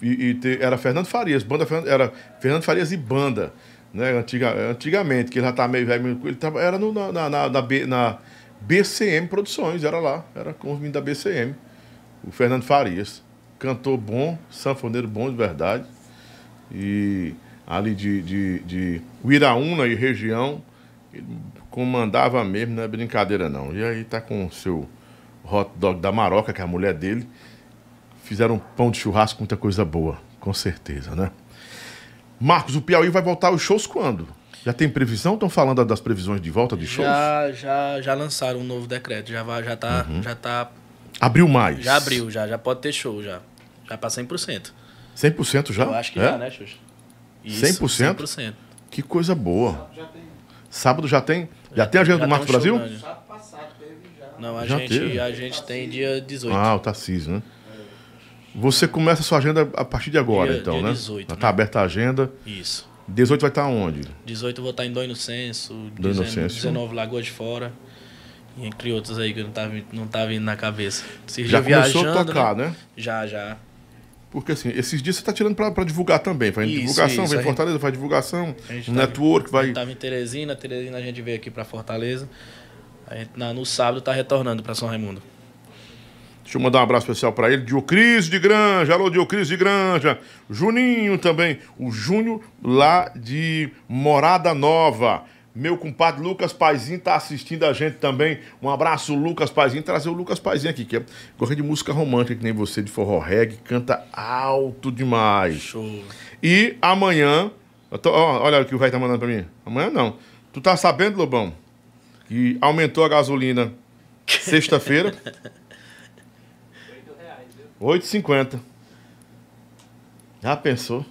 E, e te, era Fernando Farias, banda era Fernando Farias e banda, né? Antiga, antigamente, que ele já tá meio velho, ele tava, era no, na, na, na, na, BCM Produções, era lá, era com os meninos da BCM. O Fernando Farias. Cantor bom, sanfoneiro bom de verdade. E ali de, de, de Uiraúna e região, ele comandava mesmo, não é brincadeira não. E aí tá com o seu hot dog da Maroca, que é a mulher dele. Fizeram um pão de churrasco, muita coisa boa, com certeza, né? Marcos, o Piauí vai voltar aos shows quando? Já tem previsão? Estão falando das previsões de volta de shows? Já, já, já lançaram um novo decreto, já, vai, já, tá, uhum. já tá... Abriu mais? Já abriu, já, já pode ter show, já. Já para 100%. 100% já? Eu acho que é? já, né, Xuxa? Isso, 100%? 100%. Que coisa boa. Sábado já tem? Já, já tem agenda já do Marcos um Brasil? Não, a, gente, a gente tem dia 18. Ah, o Tarcísio, né? Você começa a sua agenda a partir de agora, Dia- então, dia né? 18, Já né? tá aberta a agenda. Isso. 18 vai estar onde? 18 eu vou estar em Dom Inocêncio, Dom 19, Inocêncio. 19 Lagoas de Fora. E entre outros aí que não tá, vindo- não tá vindo na cabeça. Esses Já começou a viajando, tocar, né? né? Já, já. Porque assim, esses dias você tá tirando pra divulgar também. Faz Isso, divulgação, isso, vem Fortaleza, faz divulgação, A gente um tá- network, A vai. tava em Teresina, Teresina a gente veio aqui pra Fortaleza. A gente na- no sábado tá retornando pra São Raimundo. Deixa eu mandar um abraço especial pra ele. Diocris de Granja. Alô, Diocris de Granja. Juninho também. O Júnior lá de Morada Nova. Meu compadre Lucas Paizinho tá assistindo a gente também. Um abraço, Lucas Paizinho. Trazer o Lucas Paizinho aqui, que é gosta de música romântica, que nem você, de forró reggae. Canta alto demais. Show. E amanhã. tô- ó, olha o que o velho tá mandando pra mim. Amanhã não. Tu tá sabendo, Lobão? Que aumentou a gasolina sexta-feira. 8,50. Já pensou?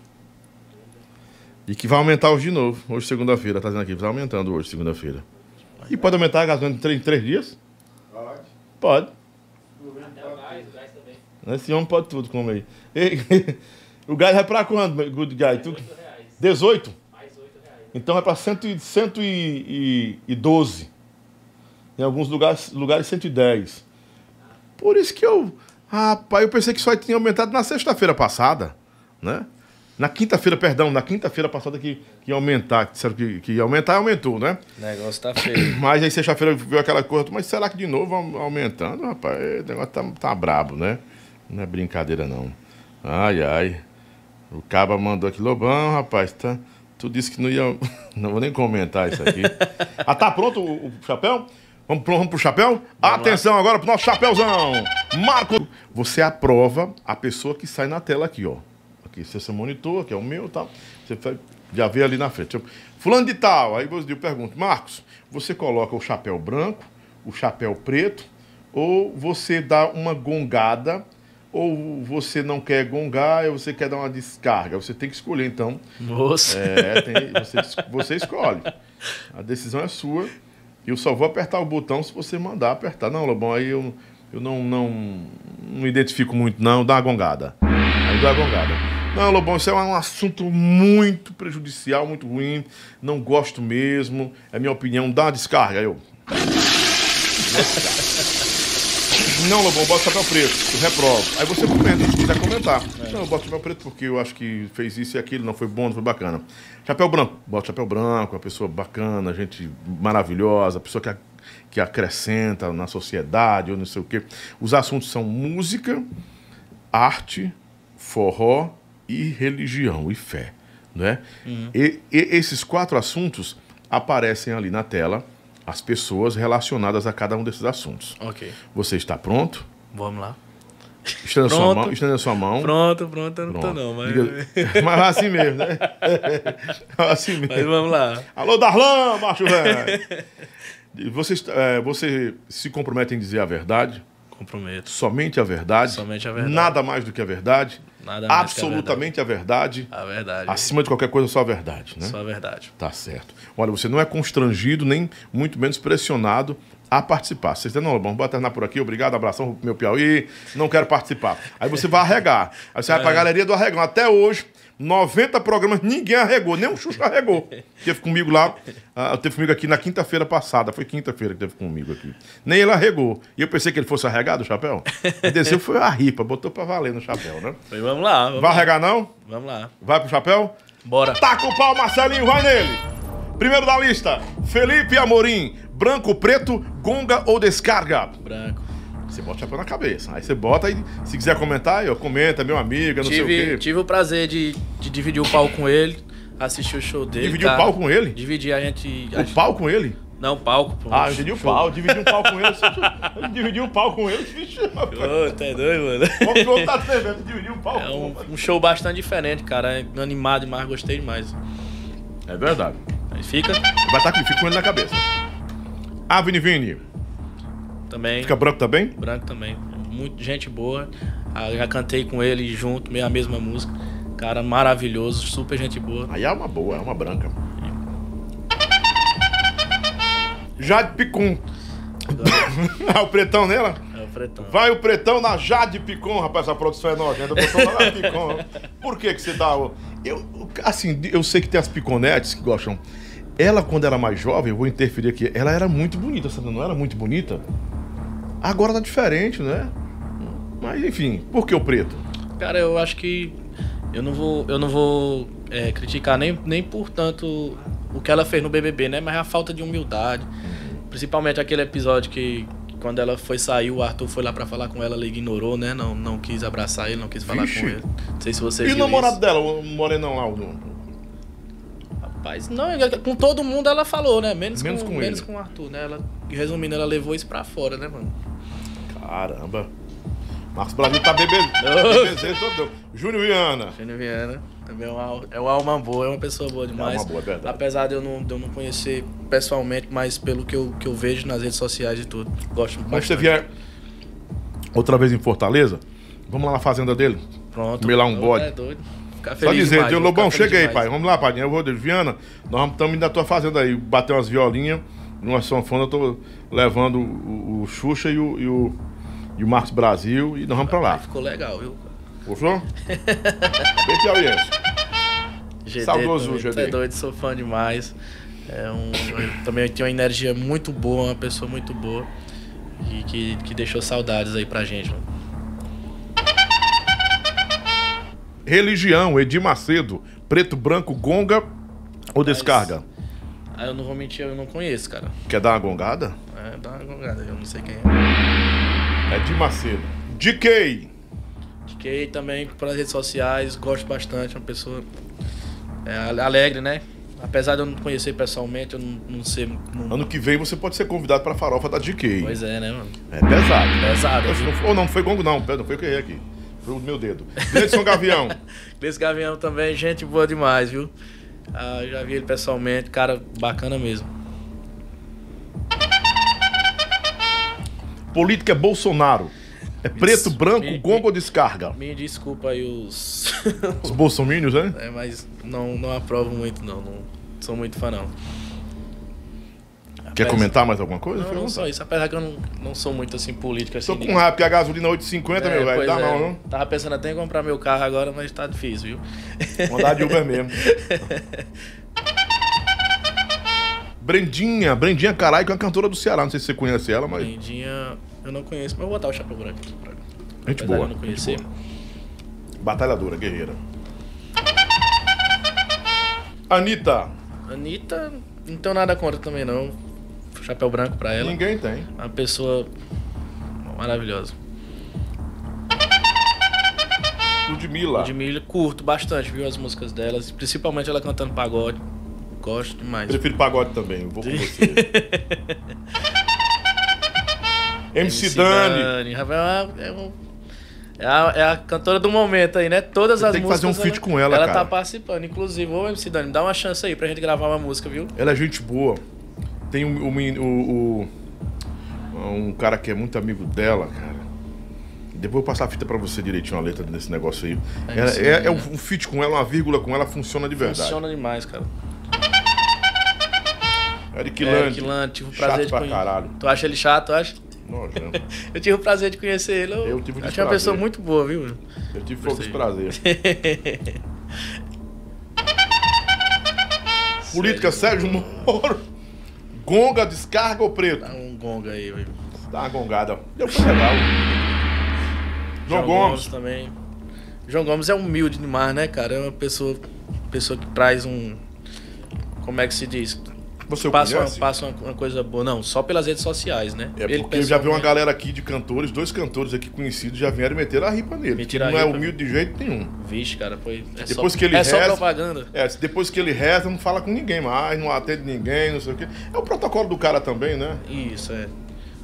E que vai aumentar hoje de novo. Hoje, segunda-feira, tá dizendo aqui. Vai aumentando hoje, segunda-feira. E pode aumentar a gasolina em três, dias? Pode. Pode. Até o gás, o gás também. Esse homem pode tudo, como aí. Ei, o gás vai pra quando, Good Guy? Tu... 18? Mais 8 reais. Então vai para 112. Em alguns lugares, lugares 110. Por isso que eu. Rapaz, eu pensei que só tinha aumentado na sexta-feira passada, né? Na quinta-feira, perdão, na quinta-feira passada que, que ia aumentar, que disseram que, que ia aumentar, aumentou, né? O negócio tá feio. Mas aí sexta-feira veio aquela coisa, mas será que de novo au- aumentando? Rapaz, o negócio tá, tá brabo, né? Não é brincadeira, não. Ai, ai. O Caba mandou aqui, Lobão, rapaz, tá. Tu disse que não ia. Não vou nem comentar isso aqui. ah, tá pronto o, o chapéu? Vamos pro, vamos pro chapéu? Atenção agora pro nosso chapéuzão! Marco! Você aprova a pessoa que sai na tela aqui, ó. Aqui, esse é seu monitor, aqui é o meu e tal. Você vai- já vê ali na frente. Fulano de tal. Aí eu pergunto, Marcos, você coloca o chapéu branco, o chapéu preto, ou você dá uma gongada, ou você não quer gongar, ou você quer dar uma descarga. Você tem que escolher, então. Moça. É, tem- você, você escolhe. A decisão é sua. Eu só vou apertar o botão se você mandar apertar. Não, Lobão, aí eu, eu não, não, não identifico muito, não. Dá uma gongada. Aí dá uma gongada. Não, Lobão, isso é um assunto muito prejudicial, muito ruim. Não gosto mesmo. É minha opinião. Dá uma descarga. Aí Eu. Não, Lobão, bota chapéu preto, eu reprovo. Aí você comenta, se quiser comentar. Não, eu boto chapéu preto porque eu acho que fez isso e aquilo, não foi bom, não foi bacana. Chapéu branco, bota chapéu branco, uma pessoa bacana, gente maravilhosa, pessoa que, a- que acrescenta na sociedade, ou não sei o quê. Os assuntos são música, arte, forró e religião e fé. Né? E, e esses quatro assuntos aparecem ali na tela, as pessoas relacionadas a cada um desses assuntos. Ok. Você está pronto? Vamos lá. Estenda a sua mão. Estenda sua mão. Pronto, pronto, eu não tô Pronto. não, mas. Diga- Mas assim mesmo, né? Assim Mas mesmo. vamos lá. Alô, Darlan, macho velho! Você, é, você se compromete em dizer a verdade, Comprometo. somente a verdade, Somente a verdade. nada mais do que a verdade, Nada que a absolutamente a verdade, A verdade. acima de qualquer coisa, só a verdade, né? Só a verdade. Tá certo. Olha, você não é constrangido, nem muito menos pressionado a participar. Você diz, não, Lobão, vou terminar por aqui, obrigado, abração pro meu Piauí, não quero participar. Aí você vai arregar. Aí você vai pra galeria do arregão. Até hoje, 90 programas, ninguém arregou, nem o Xuxa arregou. Teve comigo lá, ah, teve comigo aqui na quinta-feira passada, foi quinta-feira que teve comigo aqui. Nem ele arregou. E eu pensei que ele fosse arregado o chapéu. Ele desceu, foi a ripa, botou pra valer no chapéu, né? Pois vamos lá. Vamos Vai lá. arregar não? Vamos lá. Vai pro chapéu? Bora. Taca o pau, Marcelinho, vai nele. Primeiro da lista, Felipe Amorim. Branco, preto, gonga ou descarga? Branco. Você bota o chapéu na cabeça. Aí você bota e, se quiser comentar, ó, comenta, meu amigo, não sei o Tive, quê. tive o prazer de, de dividir o palco com ele, assistir o show dele. Dividiu o cara. pau com ele? Dividir a gente. a O gente- pau com ele? Não, palco. Pô. Ah, eu entendi o pau. Dividi um pau com ele. Dividiu o pau com ele. Rapaz. Ô, tá doido, mano. Como que o outro tá devendo? Dividiu um pau É com um, um show bastante diferente, cara. É Animado demais, gostei demais. É verdade. Aí fica Vai estar aqui, fica com ele na cabeça. Ah, Vini Vini. Também. Fica branco também? Branco também. Muito gente boa. Ah, já cantei com ele junto, meio a mesma música. Cara maravilhoso, super gente boa. Aí é uma boa, é uma branca. Jade Picum. Ah, o pretão nela? É o Pretão. Vai o pretão na Jade Picon, rapaz, essa produção é nojenta. Lá Picon. Por que que você dá... o- Eu, assim, eu sei que tem as piconetes que gostam. Ela, quando era mais jovem, eu vou interferir aqui, ela era muito bonita, sabe? Não era muito bonita? Agora tá diferente, né? Mas, enfim, por que o preto? Cara, eu acho que eu não vou, eu não vou é, criticar nem, nem por tanto o que ela fez no BBB, né? Mas a falta de humildade. Principalmente aquele episódio que quando ela foi sair, o Arthur foi lá pra falar com ela, ela ignorou, né? Não, não quis abraçar ele, não quis falar Vixe. com ele. Não sei se você E o namorado isso. dela, o morenão lá, o... Rapaz, não, com todo mundo ela falou, né? Menos, Menos com, com menos ele. com o Arthur, né? Ela, resumindo, ela levou isso pra fora, né, mano? Caramba. Marcos Brasil tá bebe... bebezeiro todo. Júnior Viana. Júnior Viana também é uma, é uma alma boa, é uma pessoa boa demais. alma boa, é verdade. Apesar de eu, não, de eu não conhecer pessoalmente, mas pelo que eu, que eu vejo nas redes sociais e tudo. Gosto Quando você bastante. vier outra vez em Fortaleza, vamos lá na fazenda dele. Pronto. comer lá um bode. É doido. Ficar Só feliz dizer, demais, Lobão, feliz chega aí, pai. Vamos lá, pai. Eu vou, Viana, nós estamos indo na tua fazenda aí, bater umas violinhas, numa sanfona, eu tô levando o, o Xuxa e o, e o, e o Marcos Brasil e nós vamos pra lá. Ficou legal, viu? Gostou? Bem piauiense. GD Saudoso, também, GD. Você é doido, sou fã demais. É um, também tem uma energia muito boa, uma pessoa muito boa. E que, que deixou saudades aí pra gente, mano. Religião, Edir Macedo, preto, branco, gonga ou descarga? Ah, eu não vou mentir, eu não conheço, cara. Quer dar uma gongada? É, dá uma gongada, eu não sei quem é. Edir Macedo. DK. Fiquei também pelas redes sociais, gosto bastante, uma pessoa é, ale- alegre, né? Apesar de eu não conhecer pessoalmente, eu não, não sei. Não... Ano que vem você pode ser convidado pra farofa da DK. Pois é, né, mano? É pesado. Pesado, Ou não, ou não foi gongo, não. Não foi o que eu errei aqui. Foi o meu dedo. Gleidson Gavião. Clis Gavião também, gente boa demais, viu? Ah, já vi ele pessoalmente, cara bacana mesmo. Política é Bolsonaro. É preto, branco, Me- gongo ou descarga? Me desculpa aí os. Os bolsomínios, né? é, mas não, não aprovo muito, não. Não sou muito fã, não. Quer Apesar- comentar mais alguma coisa? Não, não só isso. Apesar que eu não, não sou muito assim político assim. Tô com raiva, porque a gasolina é 8,50, É, meu velho. Dá é. não, não? Tava pensando até em comprar meu carro agora, mas tá difícil, viu? Vou andar de Uber mesmo. Brendinha, Brendinha Carai, que é uma cantora do Ceará. Não sei se você conhece ela, mas. Lindinha, eu não conheço, mas vou botar o chapéu branco aqui. Pra... Gente boa. não gente conhecer. boa. Batalhadora, guerreira. Anitta. Anitta, não tenho nada contra também, não. Chapéu branco pra ela. Ninguém tem. Uma pessoa maravilhosa. Ludmilla. Ludmilla, curto bastante, viu, as músicas delas. Principalmente ela cantando pagode. Gosto demais. Prefiro pagode também, eu vou com você. MC Dani. Rapaz, É, um- é a, é a cantora do momento aí, né? Todas Você as tem que músicas. fazer um feat com ela, Ela cara. tá participando. Inclusive, ô MC Dani, dá uma chance aí pra gente gravar uma música, viu? Ela é gente boa. Tem menino- o- o- um cara que é muito amigo dela, cara. Depois eu vou passar a fita pra você direitinho a letra desse negócio aí. É É, é, é um, um feat com ela, uma vírgula com ela, funciona de verdade. Funciona demais, cara. Eric É, Land. Eric Land, tive o Chato prazer de pra conhecer. caralho. Tu acha ele chato, acha? Nojento. Eu tive o prazer de conhecer ele. Eu, Eu tive o achei uma pessoa muito boa, viu? Eu tive Gostei. prazer. Política Sérgio Moro. Gonga, descarga ou preto? Dá um gonga aí, viu? Dá uma gongada. Deu foi legal. João Gomes. também. João Gomes é humilde demais, né, cara? É uma pessoa, pessoa que traz um. Como é que se diz? Você Passa, uma, passa uma, uma coisa boa. Não, só pelas redes sociais, né? É Ele porque eu já vi uma galera aqui de cantores, dois cantores aqui conhecidos já vieram meter a ripa nele. Que não é humilde de jeito nenhum. Vixe, cara, foi. É Depois só, que ele É só reza- propaganda. É, depois que ele reza, não fala com ninguém mais, não atende ninguém, não sei o quê. É o protocolo do cara também, né? Isso, é.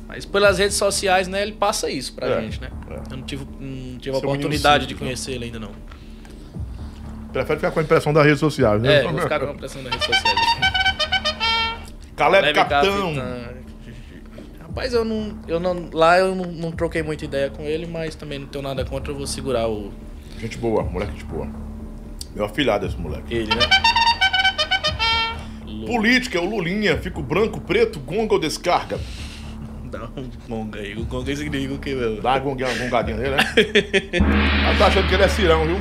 Mas pelas redes sociais, né, ele passa isso pra É, gente, né? é. Eu não tive, não tive a oportunidade de menino simples, conhecer ele ainda, não. Prefere ficar com a impressão das redes sociais, né? É, vou ficar com a pressão nas redes sociais. Caleb Leve Capitão. Rapaz, eu não, eu não. Lá eu não, não troquei muita ideia com ele, mas também não tenho nada contra, eu vou segurar o. Gente boa, moleque de boa. Meu afilhado esse moleque. ele, né? Lu- Política, o Lulinha, fico branco, preto, gonga ou descarga? Dá um gonga aí. O gonga significa o quê, meu? Dá uma gongadinha nele, né? Mas tá achando que ele é cirão, viu?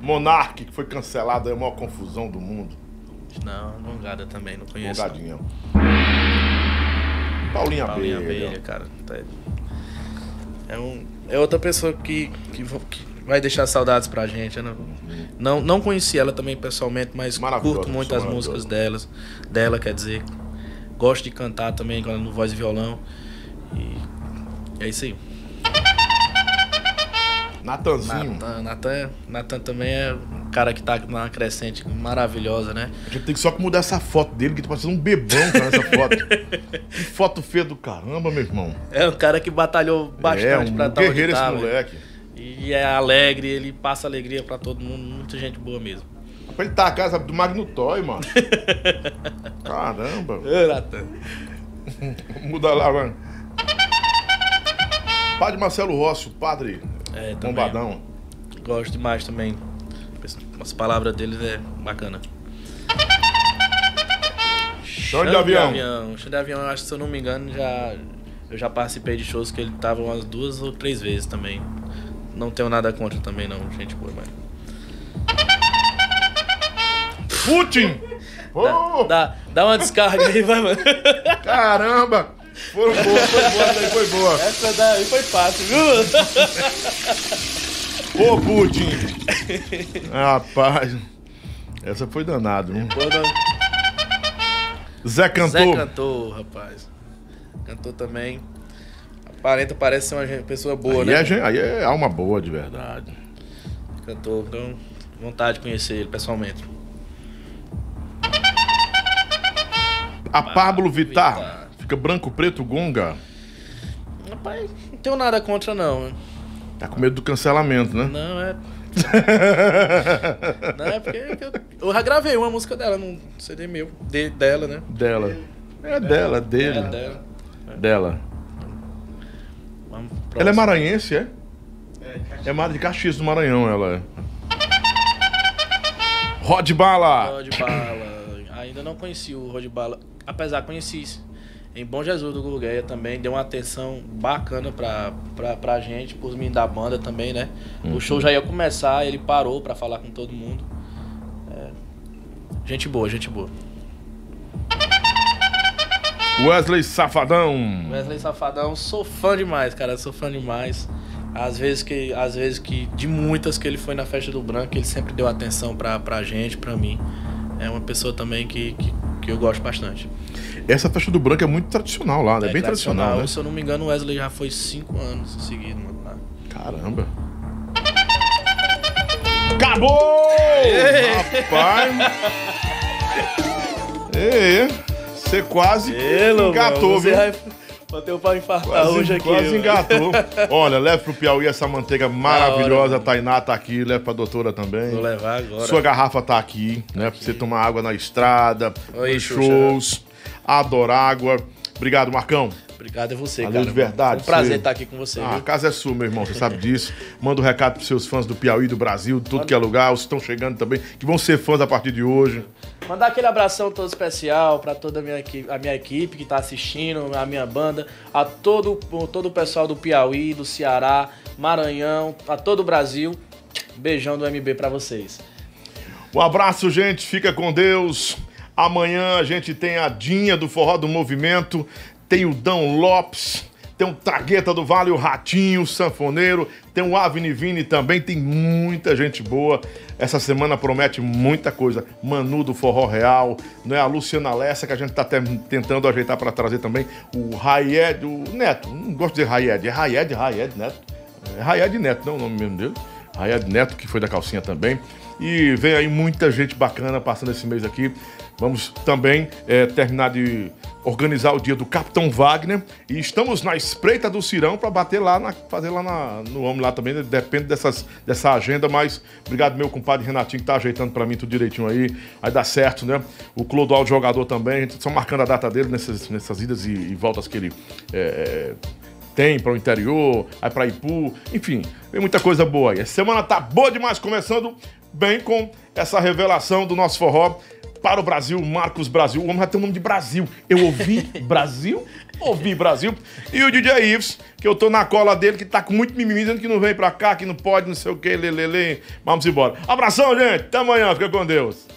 Monark, que foi cancelado, é a maior confusão do mundo. Não, gongada também, não conheço. não. Gongadinha. Paulinha, Paulinha Abelha. Abelha, cara. tá- É, um, é outra pessoa que, que, que vai deixar saudades pra gente. Não, não, não conheci ela também pessoalmente, mas curto muito as músicas delas, dela, quer dizer. Gosto de cantar também quando no voz e violão. E é isso aí. Natanzinho. Natan, Natan, Natan também é cara que tá numa crescente maravilhosa, né? A gente tem que só mudar essa foto dele, que tá parecendo um bebão cara, nessa foto. que foto feia do caramba, meu irmão. É um cara que batalhou bastante é, um pra estar guerreiro esse tá, velho. moleque. E é alegre, ele passa alegria pra todo mundo, muita gente boa mesmo. Pra ele tá a casa do Magno Toy, mano. Caramba. Natan. Muda lá, mano. Padre Marcelo Rossi, o padre É, bombadão. Gosto demais também. As palavras deles é bacana. Chão de avião. Chão de avião, eu acho que se eu não me engano, já, eu já participei de shows que ele tava umas duas ou três vezes também. Não tenho nada contra também, não, gente boa, mas. Putin! Ô, Dá, dá uma descarga aí, vai, mano. caramba! Foi boa, foi boa, foi boa. Essa daí foi fácil, viu? Ô, Putin! Rapaz, essa foi danado, não- Zé Cantor. Zé cantou, rapaz. Cantou também. Aparenta, parece ser uma gente- pessoa boa, aí, né? é, gen- aí é alma boa, de verdade. Cantor, então, vontade de conhecer ele pessoalmente. A Pablo Vittar. Vittar. Fica branco, preto, gonga. Rapaz, não tenho nada contra, não. Tá com medo do cancelamento, né? Não, é. não, é porque eu, eu já gravei uma música dela num CD meu, de- dela, né? Dela. É dela, dele. É dela. Dela. Vamos Ela é maranhense, é? É Mara de Caxias do Maranhão, ela é. Rod Bala. Rod Bala. Ainda não conheci o Rod Bala. Apesar conheci em Bom Jesus do Gurgueia também. Deu uma atenção bacana pra, pra, pra gente, pros meninos da banda também, né? O show já ia começar, ele parou pra falar com todo mundo. É, Gente boa, gente boa. Wesley Safadão. Wesley Safadão, sou fã demais, cara. Sou fã demais. Às vezes que, às vezes que, de muitas que ele foi na festa do Branco, ele sempre deu atenção pra, pra gente, pra mim. É uma pessoa também que, que, que eu gosto bastante. Essa festa do branco é muito tradicional lá, né? É bem tradicional, né? Se eu não me engano, o Wesley já foi cinco anos seguidos, mano. lá. Caramba. Acabou! Rapaz! Ei, você quase engatou, viu? Bateu pra infartar Quase, hoje aqui. quase engatou. Olha, leve pro Piauí essa manteiga maravilhosa. A Tainá tá aqui, leve pra doutora também. Vou levar agora. Sua garrafa tá aqui, né? Pra você tomar água na estrada, Oi, nos Xuxa. shows. Adoro água. Obrigado, Marcão. Obrigado a você, Valeu cara. de verdade, É um prazer você- estar aqui com você, Ah, a casa é sua, meu irmão, você sabe disso. Manda um recado pros seus fãs do Piauí, do Brasil, de tudo que é lugar, os que estão chegando também, que vão ser fãs a partir de hoje. Mandar aquele abração todo especial para toda a minha equipe, a minha equipe que tá assistindo, a minha banda, a todo, todo o pessoal do Piauí, do Ceará, Maranhão, a todo o Brasil. Beijão do MB para vocês. Um abraço, gente. Fica com Deus. Amanhã a gente tem a Dinha do Forró do Movimento, tem o Dão Lopes, tem o Tragueta do Vale, o Ratinho, o Sanfoneiro, tem o Avni Vini também, tem muita gente boa. Essa semana promete muita coisa. Manu do Forró Real, né? a Luciana Lessa, que a gente tá te- tentando ajeitar para trazer também, o Raied, o Neto, não gosto de Raied, é Raied, Raied Neto. É Raied Neto, não é o nome mesmo dele. Raied Neto, que foi da calcinha também. E vem aí muita gente bacana passando esse mês aqui. Vamos também eh, terminar de organizar o dia do Capitão Wagner. E estamos na espreita do Cirão para bater lá, na, fazer lá na- no homem lá também. né? Depende dessas, dessa agenda, mas obrigado, meu compadre Renatinho, que tá ajeitando para mim tudo direitinho aí. Vai dar certo, né? O Clodoaldo jogador também. A gente só marcando a data dele nessas, nessas idas e, e voltas que ele. eh, tem para o interior, aí para Ipu, enfim, tem muita coisa boa aí. Essa semana tá boa demais, começando bem com essa revelação do nosso forró. Para o Brasil, Marcos Brasil. O homem já tem o nome de Brasil. Eu ouvi Brasil, ouvi Brasil. E o DJ Ives, que eu tô na cola dele, que tá com muito mimimi, dizendo que não vem pra cá, que não pode, não sei o que, lelele. Vamos embora. Abração, gente. Até amanhã. Fica com Deus.